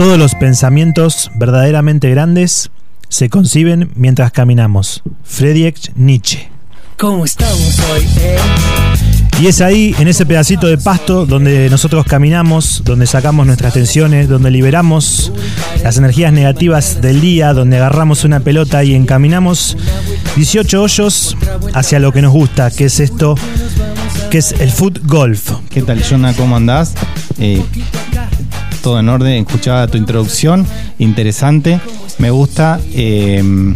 Todos los pensamientos verdaderamente grandes se conciben mientras caminamos. Friedrich Nietzsche. ¿Cómo estamos hoy? eh? Y es ahí, en ese pedacito de pasto, donde nosotros caminamos, donde sacamos nuestras tensiones, donde liberamos las energías negativas del día, donde agarramos una pelota y encaminamos 18 hoyos hacia lo que nos gusta, que es esto, que es el foot golf. ¿Qué tal, Jonah? ¿Cómo andás? Eh, todo en orden, escuchaba tu introducción, interesante, me gusta. eh,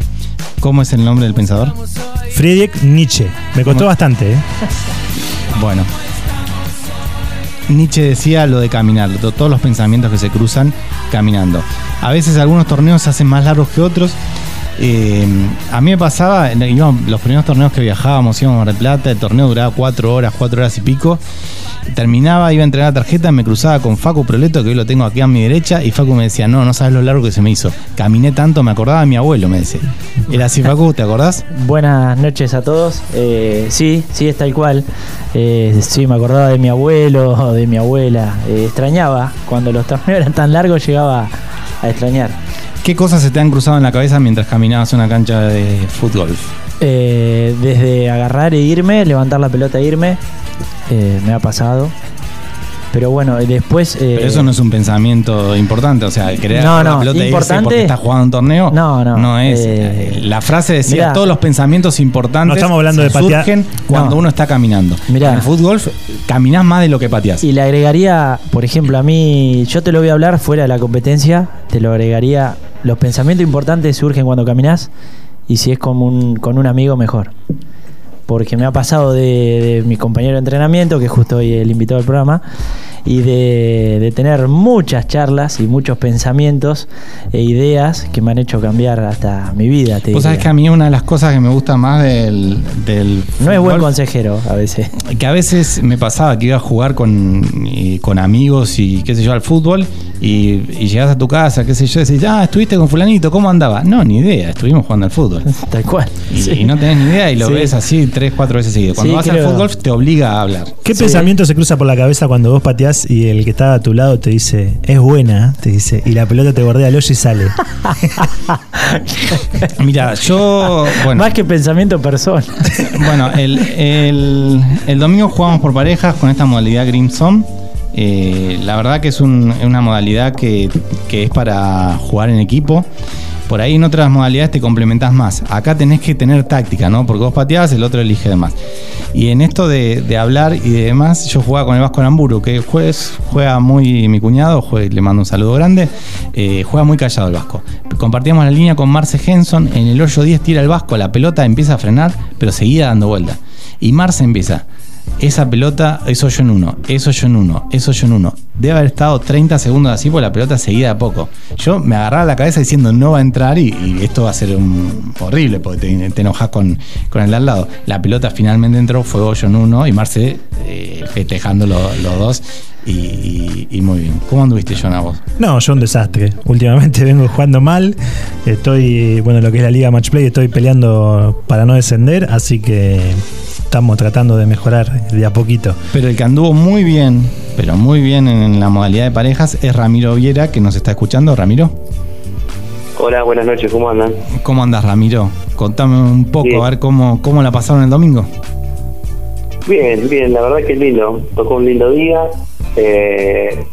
¿Cómo es el nombre del pensador? Friedrich Nietzsche. Me costó ¿Cómo? bastante, ¿eh? Bueno. Nietzsche decía lo de caminar, to- todos los pensamientos que se cruzan caminando. A veces algunos torneos se hacen más largos que otros. Eh, a mí me pasaba, los primeros torneos que viajábamos, íbamos a Mar del Plata, el torneo duraba cuatro horas, cuatro horas y pico. Terminaba, iba a entregar la tarjeta, me cruzaba con Facu Proleto, que hoy lo tengo aquí a mi derecha, y Facu me decía, no, no sabes lo largo que se me hizo. Caminé tanto, me acordaba de mi abuelo, me decía. Era así, Facu, ¿te acordás? Buenas noches a todos. Eh, sí, sí, es tal cual. Eh, sí, me acordaba de mi abuelo, de mi abuela. Eh, extrañaba. Cuando los torneos eran tan largos, llegaba a extrañar. ¿Qué cosas se te han cruzado en la cabeza mientras caminabas una cancha de fútbol? Eh, desde agarrar e irme, levantar la pelota e irme, eh, me ha pasado. Pero bueno, eh, después. eh, Pero eso no es un pensamiento importante, o sea, querer No, no, la pelota e irse importante- porque estás jugando un torneo. No, no, No es. eh, la frase decía mirá. todos los pensamientos importantes No estamos hablando de patear- surgen cuando No. uno está caminando. Mirá. En el fútbol caminás más de lo que pateás. Y le agregaría, por ejemplo, a mí, yo te lo voy a hablar fuera de la competencia, te lo agregaría, los pensamientos importantes surgen cuando caminas y si es con un, con un amigo, mejor. Porque me ha pasado de, de mi compañero de entrenamiento, que justo hoy el invitado del programa, y de, de tener muchas charlas y muchos pensamientos e ideas que me han hecho cambiar hasta mi vida. Te Vos sabés que a mí una de las cosas que me gusta más del, del no es buen consejero a veces. que a veces me pasaba que iba a jugar con, con amigos y qué sé yo al fútbol y, y llegás a tu casa, qué sé yo, y decís, ah, estuviste con fulanito, ¿cómo andaba? No, ni idea, estuvimos jugando al fútbol. Tal cual. Y, Sí. y no tenés ni idea y lo Sí. ves así tres, cuatro veces seguido. Cuando Sí, vas creo. al fútbol te obliga a hablar. ¿Qué Sí. pensamiento se cruza por la cabeza cuando vos pateás y el que está a tu lado te dice, es buena, te dice, y la pelota te bordea el hoyo y sale? Mira, yo, bueno, Más que pensamiento persona. bueno el, el- el domingo jugamos por parejas con esta modalidad Zone. Eh, la verdad que es un- es una modalidad que, es para jugar en equipo. Por ahí en otras modalidades te complementás más. Acá tenés que tener táctica, ¿no? Porque vos pateás, el otro elige demás. Y en esto de, hablar y de demás, yo jugaba con el Vasco Aramburu, que juega muy, mi cuñado, jue- le mando un saludo grande, eh, juega muy callado el Vasco. Compartíamos la línea con Marce Henson, en el hoyo 10 tira el Vasco, la pelota empieza a frenar, pero seguía dando vuelta. Y Marce empieza, esa pelota es hoyo en uno, es hoyo en uno, es hoyo en uno. Debe haber estado 30 segundos así porque la pelota seguía a poco. Yo me agarraba la cabeza diciendo no va a entrar y, y esto va a ser un- horrible porque te, te enojas con, con el de al lado. La pelota finalmente entró, fue hoyo en uno y Marce eh, festejando lo- los dos y, y- y muy bien. ¿Cómo anduviste, John, a vos? No, yo un desastre. Últimamente vengo jugando mal. Estoy, bueno, lo que es la Liga Match Play, estoy peleando para no descender, así que estamos tratando de mejorar de a poquito. Pero el que anduvo muy bien, pero muy bien en la modalidad de parejas es Ramiro Viera, que nos está escuchando. Ramiro. Hola, buenas noches, ¿cómo andan? ¿Cómo andas, Ramiro? Contame un poco, Bien. a ver cómo, cómo la pasaron el domingo. Bien, bien, la verdad que es lindo. Tocó un lindo día. Eh,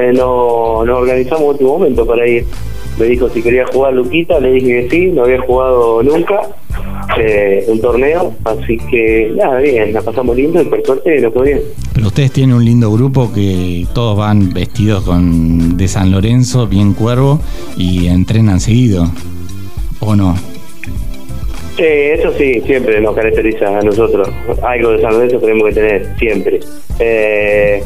eh, no, nos organizamos último momento para ir. Me dijo si quería jugar Luquita, le dije que sí, no había jugado nunca eh, un torneo, así que nada, bien, la pasamos lindo y por suerte nos fue bien. Pero ustedes tienen un lindo grupo que todos van vestidos con de San Lorenzo, bien cuervo, y entrenan seguido. ¿O no? Sí, eso sí, siempre nos caracteriza a nosotros. Algo de San Lorenzo tenemos que tener, siempre. Eh,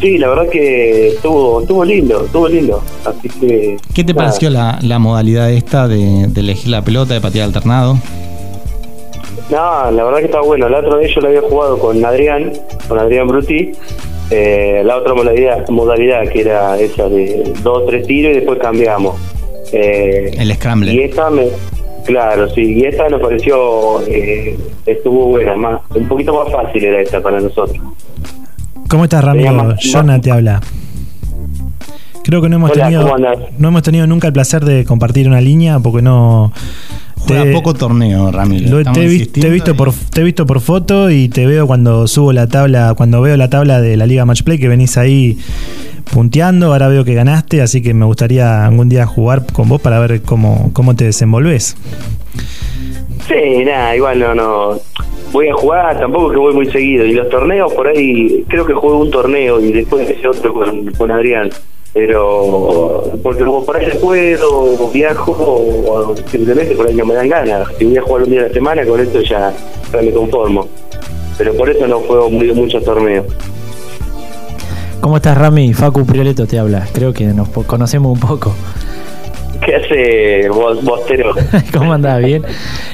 sí, la verdad que estuvo, estuvo lindo, estuvo lindo. Así que. ¿Qué te nada. pareció la, la modalidad esta de, de elegir la pelota, de patear alternado? No, la verdad que está bueno. La otra vez yo la había jugado con Adrián, con Adrián Bruti. Eh, la otra modalidad, modalidad que era esa de dos, tres tiros y después cambiamos. Eh, El y scramble. esta me. Claro, sí, y esta nos pareció. eh, estuvo buena, más, un poquito más fácil era esta para nosotros. ¿Cómo estás, Ramiro? Jonah te habla. Creo que no hemos Hola, tenido no hemos tenido nunca el placer de compartir una línea porque no Juega te- poco torneo, Ramiro. lo- te, he vi- insistiendo te he visto y- por te he visto por foto y te veo cuando subo la tabla, cuando veo la tabla de la Liga Match Play que venís ahí punteando, ahora veo que ganaste, así que me gustaría algún día jugar con vos para ver cómo, cómo te desenvolves. Sí, nada, igual no, no. Voy a jugar, tampoco que voy muy seguido. Y los torneos, por ahí, creo que juego un torneo y después ese otro con, con Adrián. Pero, porque como por ahí puedo, viajo, o, simplemente por ahí no me dan ganas. Si voy a jugar un día a la semana, con esto ya, me conformo. Pero por eso no juego muy, muchos torneos. ¿Cómo estás, Rami? Facu Prioleto te habla. Creo que nos conocemos un poco. ¿Qué hace vos, Bostero? ¿Cómo andás? ¿Bien?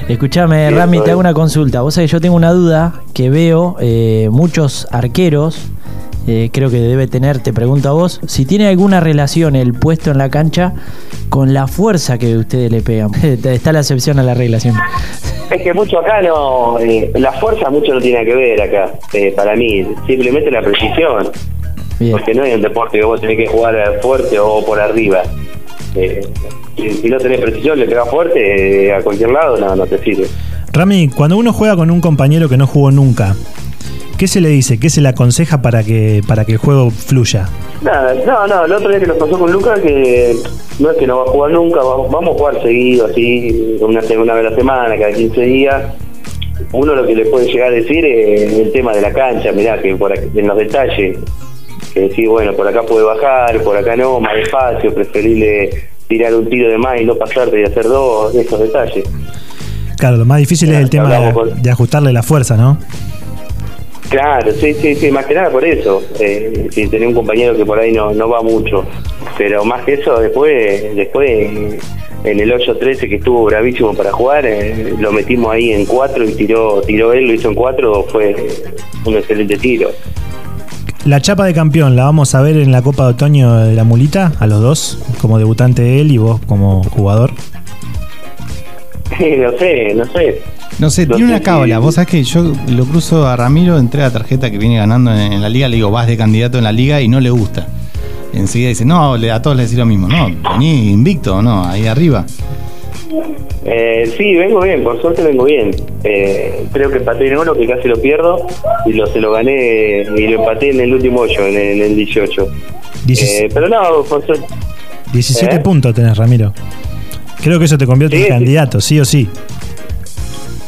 Escuchame, Rami, te hago una consulta. Vos sabés, yo tengo una duda que veo eh, muchos arqueros, eh, creo que debe tener, te pregunto a vos, si tiene alguna relación el puesto en la cancha con la fuerza que ustedes le pegan. Está la excepción a la regla siempre. Es que mucho acá no, eh, la fuerza mucho no tiene que ver acá, eh, para mí, simplemente la precisión. Bien. Porque no hay un deporte que vos tenés que jugar fuerte o por arriba. Eh, si, no tenés precisión, le pegas fuerte eh, a cualquier lado, no, no te sirve. Rami, cuando uno juega con un compañero que no jugó nunca, ¿qué se le dice? ¿Qué se le aconseja para que, para que el juego fluya? Nada, no, no, el otro día que nos pasó con Lucas, que no es que no va a jugar nunca, vamos, vamos a jugar seguido, así, una, una vez a la semana, cada 15 días. Uno lo que le puede llegar a decir es el tema de la cancha, mirá, que por aquí- en los detalles, que decir, bueno, por acá puede bajar, por acá no, más despacio, preferible tirar un tiro de más y no pasarte y hacer dos, esos detalles. Claro, lo más difícil es el tema de, ajustarle la fuerza, ¿no? Claro, sí, sí, sí, más que nada por eso. Eh, si tenés un compañero que por ahí no, no va mucho. Pero más que eso, después, después en el 8-13 que estuvo bravísimo para jugar, eh, lo metimos ahí en 4 y tiró, tiró él, lo hizo en 4, fue un excelente tiro. La chapa de campeón, ¿la vamos a ver en la Copa de Otoño de la Mulita? A los dos, como debutante él y vos como jugador. no sé, no sé. No sé, No tiene sé una si- cábala. Vos sabés que yo lo cruzo a Ramiro, entré a la tarjeta que viene ganando en, en la liga, le digo, vas de candidato en la liga y no le gusta. Enseguida dice, no, a todos les decís lo mismo. No, vení invicto, no, ahí arriba. Eh, sí, vengo bien, por suerte vengo bien. Eh, creo que empaté en uno que casi lo pierdo y lo se lo gané y lo empaté en el último 8, en el, en el 18. Dieci- Eh, pero no, por suerte. 17 ¿Eh? puntos tenés, Ramiro. Creo que eso te convierte Sí, en sí. candidato, sí o sí.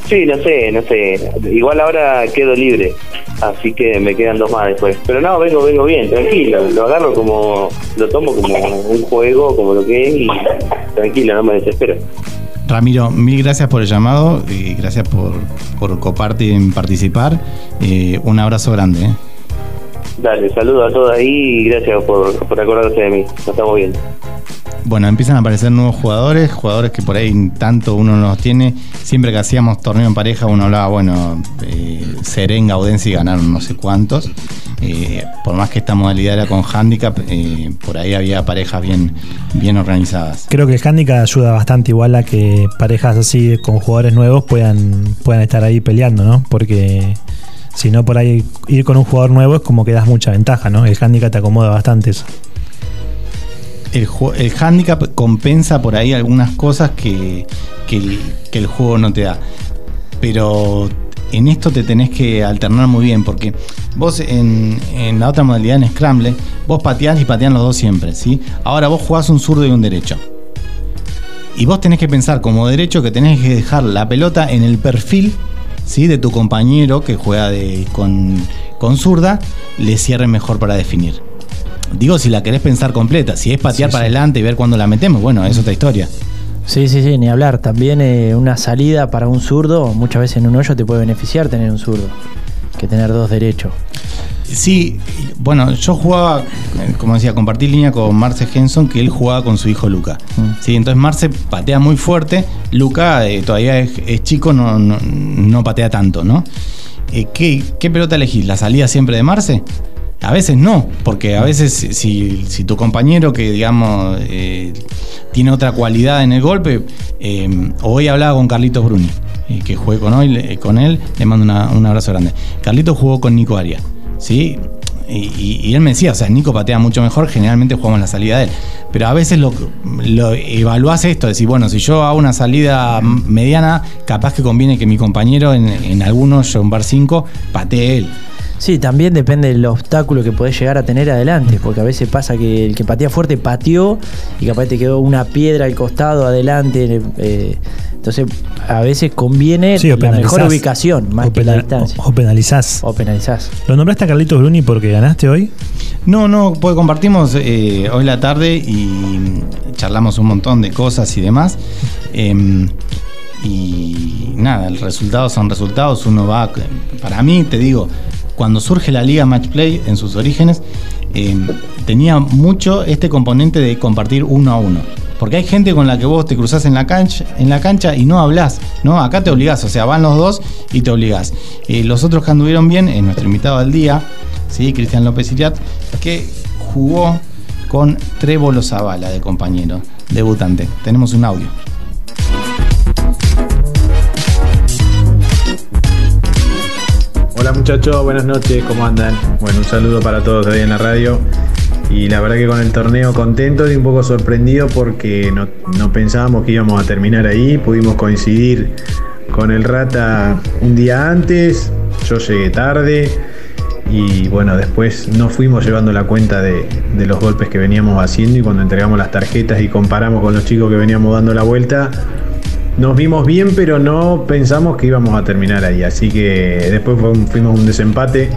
Sí, no sé, no sé. Igual ahora quedo libre, así que me quedan dos más después. Pero no, vengo, vengo bien, tranquilo. Lo agarro como, lo tomo como un juego, como lo que es y tranquilo, no me desespero. Ramiro, mil gracias por el llamado y gracias por, por coparte en participar. Eh, un abrazo grande. ¿eh? Dale, saludo a todos ahí y gracias por, por acordarse de mí. Nos estamos viendo. Bueno, empiezan a aparecer nuevos jugadores, jugadores que por ahí tanto uno no los tiene. Siempre que hacíamos torneo en pareja, uno hablaba, bueno, eh, Seren, Gaudense ganaron no sé cuántos. Eh, por más que esta modalidad era con handicap, eh, por ahí había parejas bien, bien organizadas. Creo que el handicap ayuda bastante igual a que parejas así con jugadores nuevos puedan, puedan estar ahí peleando, ¿no? Porque si no por ahí ir con un jugador nuevo es como que das mucha ventaja, ¿no? El handicap te acomoda bastante eso. El, el handicap compensa por ahí algunas cosas que, que el juego no te da. Pero en esto te tenés que alternar muy bien, porque vos en, en la otra modalidad, en Scramble, vos pateás y patean los dos siempre, ¿sí? Ahora vos jugás un zurdo y un derecho. Y vos tenés que pensar como derecho que tenés que dejar la pelota en el perfil ¿sí? de tu compañero que juega de, con, con zurda, le cierre mejor para definir. Digo, si la querés pensar completa, si es patear Sí, para sí. adelante y ver cuándo la metemos, bueno, es otra historia. Sí, sí, sí, ni hablar. También eh, una salida para un zurdo, muchas veces en un hoyo te puede beneficiar tener un zurdo que tener dos derechos. Sí, bueno, yo jugaba, eh, como decía, compartí línea con Marce Henson, que él jugaba con su hijo Luca. Mm. Sí, entonces Marce patea muy fuerte, Luca eh, todavía es, es chico, no, no, no patea tanto, ¿no? Eh, ¿qué, qué pelota elegís? ¿La salida siempre de Marce? A veces no, porque a veces si, tu compañero que digamos eh, tiene otra cualidad en el golpe, eh, hoy hablaba con Carlitos Bruni, eh, que jugué con, hoy, con él, le mando un abrazo grande. Carlitos jugó con Nico Arias, ¿sí? y él me decía, o sea, Nico patea mucho mejor, generalmente jugamos la salida de él. Pero a veces lo, lo evaluás esto, decir, bueno, si yo hago una salida mediana, capaz que conviene que mi compañero en, en algunos, yo en bar 5, patee él. Sí, también depende del obstáculo que podés llegar a tener adelante, porque a veces pasa que el que patea fuerte pateó y capaz te quedó una piedra al costado, adelante. eh, entonces, a veces conviene Sí, la mejor ubicación, más o que la distancia. O, o penalizás. O penalizás. ¿Lo nombraste a Carlitos Bruni porque ganaste hoy? No, no, pues compartimos eh, hoy la tarde y charlamos un montón de cosas y demás. Em, y nada, el resultado son resultados. Uno va. Para mí, te digo, cuando surge la Liga Match Play en sus orígenes, em, tenía mucho este componente de compartir uno a uno. Porque hay gente con la que vos te cruzás en la cancha, en la cancha y no hablas, ¿no? Acá te obligás, o sea, van los dos y te obligás. Eh, los otros que anduvieron bien, es nuestro invitado del día, ¿sí? Cristian López Iriat, que jugó con Trébolo Zavala de compañero, debutante. Tenemos un audio. Hola muchachos, buenas noches, ¿cómo andan? Bueno, un saludo para todos en la radio. Y la verdad que con el torneo contento y un poco sorprendido porque no, no pensábamos que íbamos a terminar ahí. Pudimos coincidir con el Rata un día antes, yo llegué tarde y bueno, después no fuimos llevando la cuenta de, de los golpes que veníamos haciendo y cuando entregamos las tarjetas y comparamos con los chicos que veníamos dando la vuelta, nos vimos bien, pero no pensamos que íbamos a terminar ahí. Así que después fuimos un desempate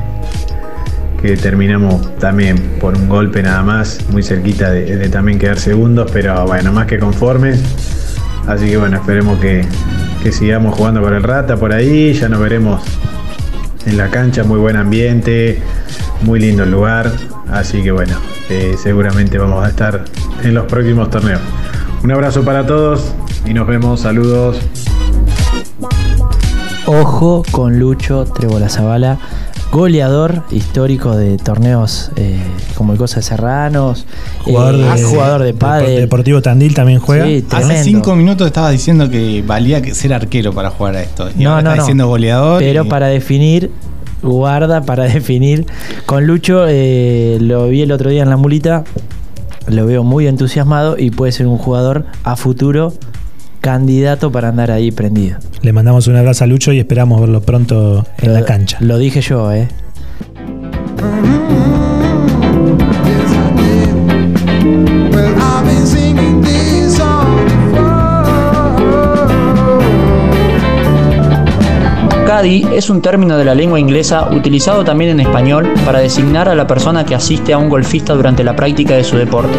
que terminamos también por un golpe nada más, muy cerquita de, también quedar segundos, pero bueno, más que conformes. Así que bueno, esperemos que, que sigamos jugando con el Rata por ahí, ya nos veremos en la cancha, muy buen ambiente, muy lindo el lugar, así que bueno, eh, seguramente vamos a estar en los próximos torneos. Un abrazo para todos y nos vemos, saludos. Ojo con Lucho Trebola Zavala, goleador histórico de torneos eh, como el Cosa de Serranos, Jugador, eh, de, jugador de pádel. Deportivo Tandil también juega. Sí, Hace cinco minutos estabas diciendo que valía ser arquero para jugar a esto. Y No, ahora no, estás no. diciendo goleador. Pero y- para definir, guarda para definir. Con Lucho eh, lo vi el otro día en la mulita, lo veo muy entusiasmado y puede ser un jugador a futuro candidato para andar ahí prendido. Le mandamos un abrazo a Lucho y esperamos verlo pronto en la cancha. Lo dije yo, ¿eh? Caddy es un término de la lengua inglesa utilizado también en español para designar a la persona que asiste a un golfista durante la práctica de su deporte.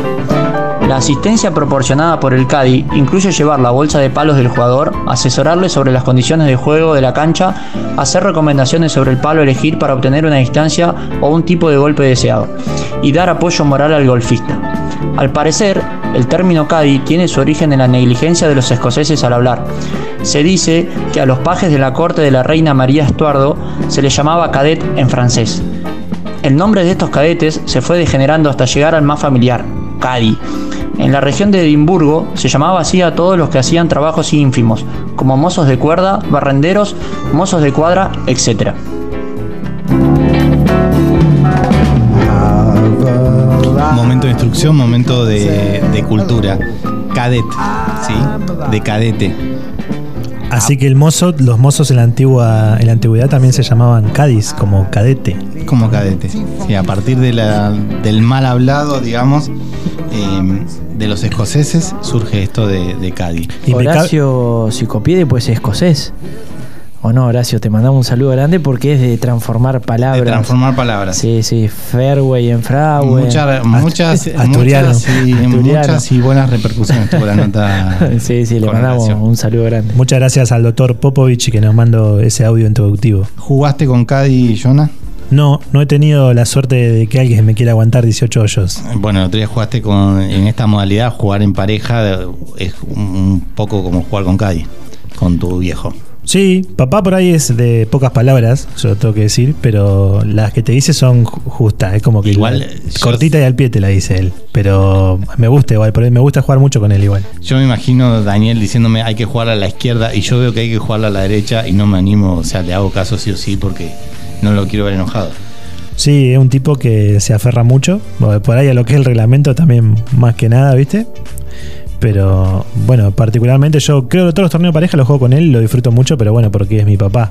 La asistencia proporcionada por el caddy incluye llevar la bolsa de palos del jugador, asesorarle sobre las condiciones de juego de la cancha, hacer recomendaciones sobre el palo a elegir para obtener una distancia o un tipo de golpe deseado, y dar apoyo moral al golfista. Al parecer, el término caddy tiene su origen en la negligencia de los escoceses al hablar. Se dice que a los pajes de la corte de la reina María Estuardo se les llamaba cadet en francés. El nombre de estos cadetes se fue degenerando hasta llegar al más familiar, Caddy. En la región de Edimburgo se llamaba así a todos los que hacían trabajos ínfimos, como mozos de cuerda, barrenderos, mozos de cuadra, etc. Momento de instrucción, momento de, de cultura. Cadet, ¿sí? De cadete. Así que el mozo, los mozos en la antigua, en la antigüedad también se llamaban Cádiz, como cadete. Como cadete. Sí, a partir de la- del mal hablado, digamos, eh, de los escoceses, surge esto de, de Cádiz. Horacio Psicopiede pues es escocés. O no, Horacio, te mandamos un saludo grande porque es de transformar palabras. De transformar palabras. Sí, sí, fairway en fragüe. Muchas, muchas, asturiano. muchas, y, Asturiano. muchas y buenas repercusiones tuvo la nota. sí, sí, le mandamos Horacio. un saludo grande. Muchas gracias al doctor Popovich que nos mandó ese audio introductivo. ¿Jugaste con Cádiz, Jonah? No, no he tenido la suerte de que alguien me quiera aguantar 18 hoyos. Bueno, el otro día jugaste con, en esta modalidad, jugar en pareja es un poco como jugar con Cádiz, con tu viejo. Sí, papá por ahí es de pocas palabras, yo lo tengo que decir, pero las que te dice son ju- justas, es como que Igual, yo- cortita y al pie te la dice él, pero me gusta igual, por ahí me gusta jugar mucho con él igual. Yo me imagino Daniel diciéndome hay que jugar a la izquierda y yo veo que hay que jugar a la derecha y no me animo, o sea, le hago caso sí o sí porque no lo quiero ver enojado. Sí, es un tipo que se aferra mucho. Por ahí a lo que es el reglamento también, más que nada, ¿viste? Pero bueno, particularmente yo creo que todos los torneos de pareja los juego con él, lo disfruto mucho, pero bueno, porque es mi papá.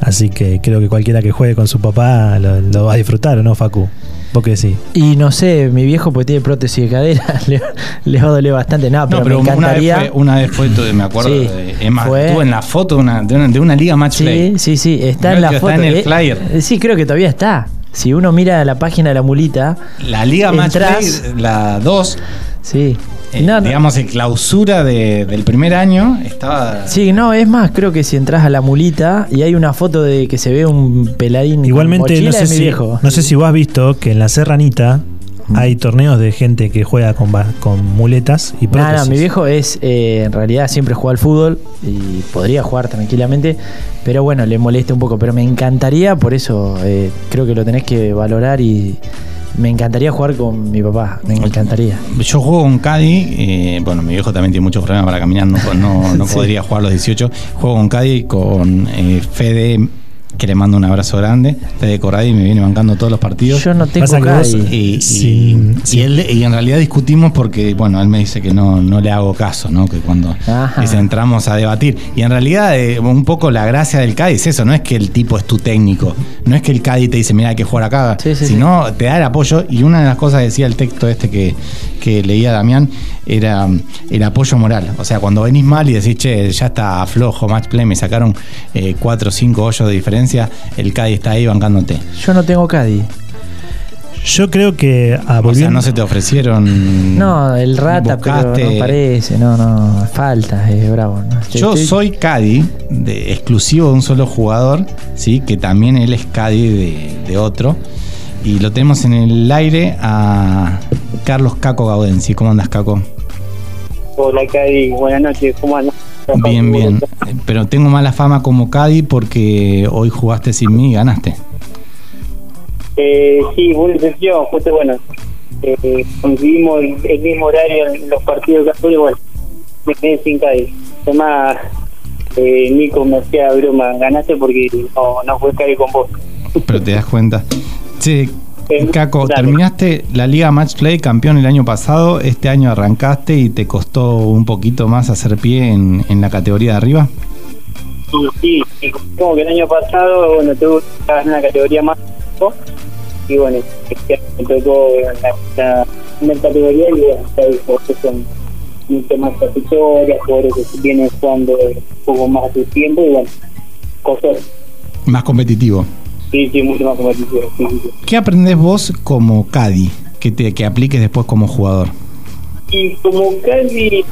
Así que creo que cualquiera que juegue con su papá lo, va a disfrutar, ¿o no, Facu? Vos que sí. Y no sé, mi viejo pues tiene prótesis de cadera, le, le va a doler bastante. No, pero, No, pero me una vez, encantaría. fue, una vez fue, todo, me acuerdo, Sí, de- es más, fue- estuvo en la foto de una, de una, de una liga match play. Sí, sí, sí, está Creo en la que está foto. en el Eh, flyer. eh, sí, creo que todavía está. Si uno mira la página de la mulita, La liga match Entrás- play, la 2, sí. Eh, No, no. digamos, en clausura de- del primer año, estaba... Sí, no, es más, creo que si entras a la mulita y hay una foto de que se ve un peladín Igualmente, no sé, si, viejo. no sé si vos has visto que en la Serranita hay torneos de gente que juega con, con muletas y No, prótesis. no, mi viejo es, eh, en realidad siempre juega al fútbol y podría jugar tranquilamente, pero bueno, le molesta un poco, pero me encantaría, por eso eh, creo que lo tenés que valorar y me encantaría jugar con mi papá, me encantaría. Yo juego con Caddy, eh, bueno, mi viejo también tiene muchos problemas para caminar, no, no, no Sí. podría jugar a los 18. Juego con Caddy, con eh, Fede, que le mando un abrazo grande. Fede Corradi me viene bancando todos los partidos. Yo no tengo vos-. Y, y- Sin- y sin- él- y en realidad discutimos porque, bueno, él me dice que no, no le hago caso, ¿no? Que cuando dice, entramos a debatir. Y en realidad, eh, un poco la gracia del Cádiz es eso, no es que el tipo es tu técnico, no es que el Cádiz te dice, mira, hay que jugar acá, Sí, sí, sino te da el apoyo. Y una de las cosas que decía el texto este que, que leía Damián era el apoyo moral. O sea, cuando venís mal y decís, che, ya está flojo, match play, me sacaron eh, cuatro o cinco hoyos de diferencia, el Cádiz está ahí bancándote. Yo no tengo Caddy. Yo creo que ah, O sea, no se te ofrecieron. No, el rata, buscaste- pero no parece, no, no, falta, es bravo. ¿no? Yo Estoy- soy Caddy, de, exclusivo de un solo jugador, ¿sí? que también él es de, de otro. Y lo tenemos en el aire a Carlos Caco Gaudensi. ¿Cómo andas, Caco? Hola, Cadi. Buenas noches. ¿Cómo andas? Bien, bien. Pero tengo mala fama como Caddy porque hoy jugaste sin mí y ganaste. Eh, sí, buena intención. Justo, bueno, eh, conseguimos el, el mismo horario en los partidos de Azul y bueno, me quedé sin Cadi. Además, eh, Nico me hacía broma. Ganaste porque no, no fue Cadi con vos. Pero te das cuenta. Che, Caco, dale. terminaste la Liga Match Play campeón el año pasado. Este año arrancaste y te costó un poquito más hacer pie en, en la categoría de arriba. Sí, sí, como que el año pasado, bueno, tuve una categoría más y bueno, este me tocó en la, primera categoría y bueno, que son mucho más satisfactorias, jugadores que vienen jugando un poco más de tiempo y bueno, cosas, Más competitivo. Sí, sí, mucho más. Sí, sí. ¿Qué aprendés vos como Caddy que, te, que apliques después como jugador? Y como casi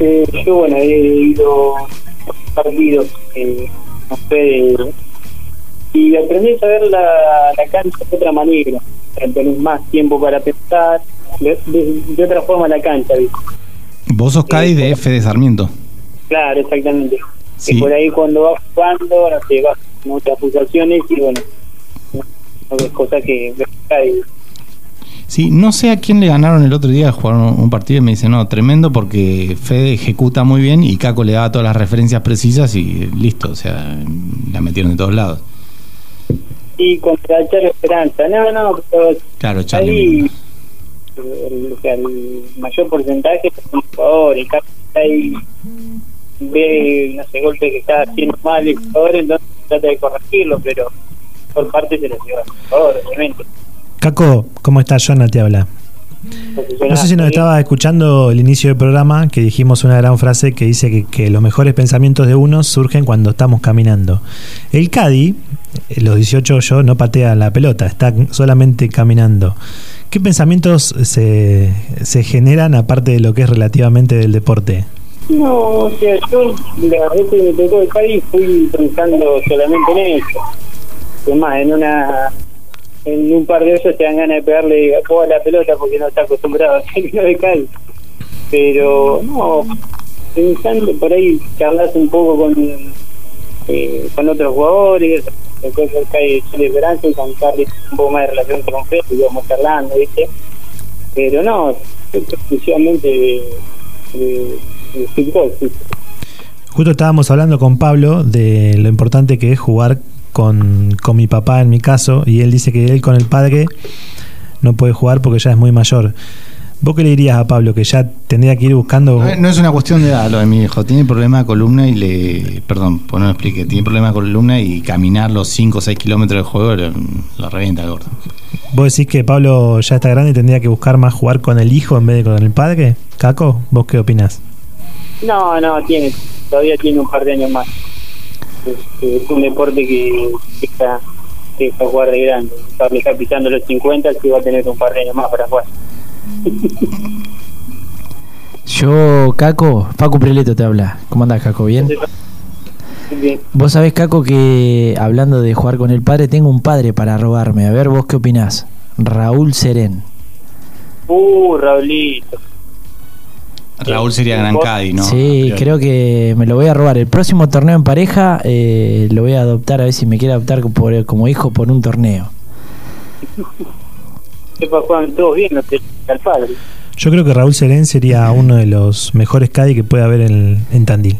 eh, yo bueno he ido a partidos eh, no sé y aprendí a ver la, la cancha de otra manera tenés más tiempo para pensar de, de- de otra forma la cancha ¿viste? Vos sos Caddy de F de Sarmiento. claro exactamente Sí. y por ahí cuando vas jugando no sé vas otras pulsaciones y bueno cosas que Sí, no sé a quién le ganaron el otro día, jugaron un partido y me dice, no, tremendo porque Fede ejecuta muy bien y Caco le daba todas las referencias precisas y listo, o sea, la metieron de todos lados. y contra Charo Esperanza no no pero Claro, Charlie. ahí el, o sea, el mayor porcentaje es un jugador, el caso está ahí ve, no sé, golpe que está haciendo mal el jugador, entonces trata de corregirlo, pero por parte lleva el jugador, obviamente. Caco, ¿cómo estás? Jonah te habla. No sé si nos estaba escuchando el inicio del programa que dijimos una gran frase que dice que, que los mejores pensamientos de uno surgen cuando estamos caminando. El Cadi, eh, los 18 yo, no patea la pelota, está solamente caminando. ¿Qué pensamientos se, se generan aparte de lo que es relativamente del deporte? No, o sea, yo la vez que me tocó el Cádiz fui pensando solamente en eso. Además, en una en un par de ellos te dan ganas de pegarle a toda la pelota porque no está acostumbrado a hacer lo de Cádiz. Pero no, pensando por ahí charlas un poco con eh, con otros jugadores, después Cádiz de Esperanza y con Carly un poco más de relación con Fred, y íbamos charlando, ¿viste? Pero no, exclusivamente de, de, fútbol. Justo estábamos hablando con Pablo de lo importante que es jugar con, con mi papá en mi caso, y él dice que él con el padre no puede jugar porque ya es muy mayor. ¿Vos qué le dirías a Pablo? Que ya tendría que ir buscando. No, no es una cuestión de edad lo de mi hijo. Tiene problema de columna y le. Perdón, pues no lo explique. Tiene problema de columna y caminar los 5 o 6 kilómetros de juego lo, lo revienta el gordo. ¿Vos decís que Pablo ya está grande y tendría que buscar más jugar con el hijo en vez de con el padre? Caco, ¿vos qué opinás? No, no, tiene, todavía tiene un par de años más. Es, es un deporte que que está, que está jugar de grande. Pablo está pisando los 50, sí va a tener un par de años más para jugar. Yo, Caco, Paco Preleto te habla. ¿Cómo andás, Caco? ¿Bien? Bien. Vos sabés, Caco, que hablando de jugar con el padre, tengo un padre para robarme. A ver, vos qué opinás. Raúl Serén. Uh, Raulito. Raúl sería gran Cadi, ¿no? sí, creo que me lo voy a robar. El próximo torneo en pareja eh, lo voy a adoptar, a ver si me quiere adoptar por- como hijo por un torneo. Sepa, juegan todos bien, al padre. Yo creo que Raúl Serén sería uno de los mejores Caddy que puede haber en, en Tandil.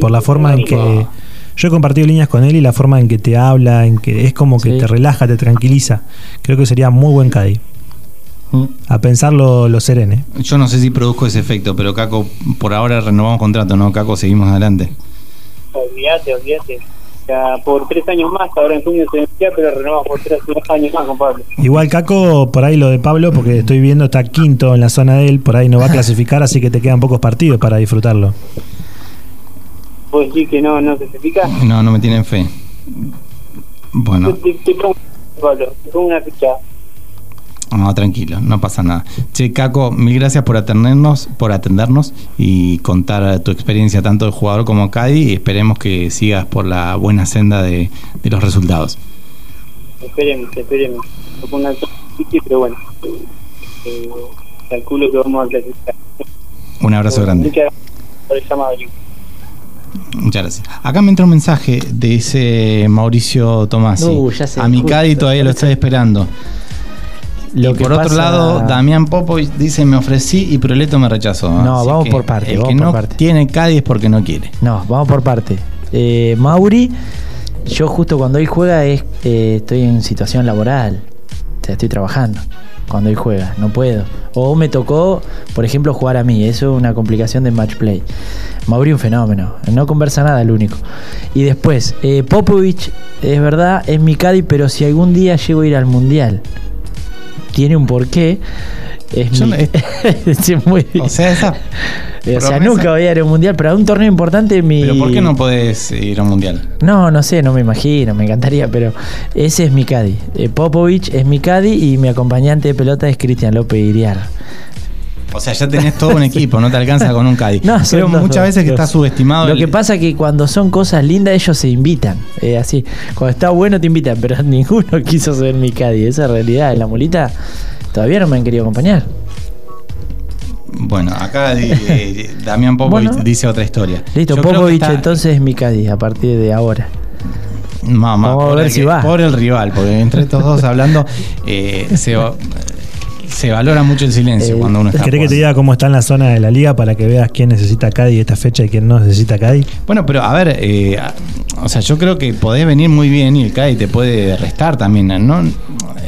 Por la forma en que. Yo he compartido líneas con él y la forma en que te habla, en que es como que Sí. te relaja, te tranquiliza. Creo que sería muy buen Caddy. Mm. A pensarlo lo Serén, ¿eh? Yo no sé si produzco ese efecto, pero Caco, por ahora renovamos contrato, ¿no? Caco, seguimos adelante. Olvídate, olvídate. Ya por tres años más, ahora en junio se vencía, pero renovamos por tres años más con Pablo. Igual Caco, por ahí lo de Pablo, porque estoy viendo está quinto en la zona de él, por ahí no va a clasificar, así que te quedan pocos partidos para disfrutarlo. ¿Vos decís que no, no clasifica? No, no me tienen fe. Bueno, Te, te pongo, Pablo, te pongo una ficha. No, tranquilo, no pasa nada. Che, Caco, mil gracias por atendernos, por atendernos y contar tu experiencia tanto de jugador como Cadi y esperemos que sigas por la buena senda de, de los resultados. Esperemos, esperemos. No pongan todo difícil, pero bueno. Eh, calculo que vamos a clasificar. Un abrazo grande. Muchas gracias por el llamado, Luis. Muchas gracias. Acá me entra un mensaje de ese Mauricio Tomasi. Uh, a mi. Cadi todavía lo estoy esperando. Lo y que por otro lado, Damián Popovic dice me ofrecí y Proleto me rechazó. No, Así vamos por parte, El vamos que por no parte. tiene Cadi es porque no quiere. No, vamos por parte. Eh, Mauri, yo justo cuando él juega es, eh, estoy en situación laboral. O sea, estoy trabajando cuando él juega, no puedo. O me tocó, por ejemplo, jugar a mí. Eso es una complicación de match play. Mauri un fenómeno, no conversa nada el único. Y después, eh, Popovich, es verdad, es mi Cadi, pero si algún día llego a ir al Mundial, tiene un porqué. Es Yo mi- no- es muy- O sea, esa. o sea, nunca voy a ir a un mundial, pero a un torneo importante mi. Pero ¿por qué no podés ir a un mundial? No, no sé, no me imagino, me encantaría, pero ese es mi Cadi. Eh, Popovich es mi Cadi y mi acompañante de pelota es Cristian López Iriar. O sea, ya tenés todo un equipo, no te alcanza con un Cadi. No, dos, muchas veces que está subestimado. Lo el- que pasa que cuando son cosas lindas ellos se invitan. Eh, así, cuando está bueno te invitan, pero ninguno quiso ser mi Cadi. Esa realidad en la molita todavía no me han querido acompañar. Bueno, acá di- eh, Damián Popovic Bueno. dice otra historia. Listo, Yo creo Popovich está- entonces es mi Cadi a partir de ahora. Mamá, Vamos a ver el si que- va. Por el rival, porque entre estos dos hablando eh, se, va- se valora mucho el silencio Eh, cuando uno está ¿Querés que te diga cómo está en la zona de la liga para que veas quién necesita Caddy esta fecha y quién no necesita Caddy? Bueno, pero a ver, eh, o sea, yo creo que podés venir muy bien y el CADI te puede restar también. ¿no?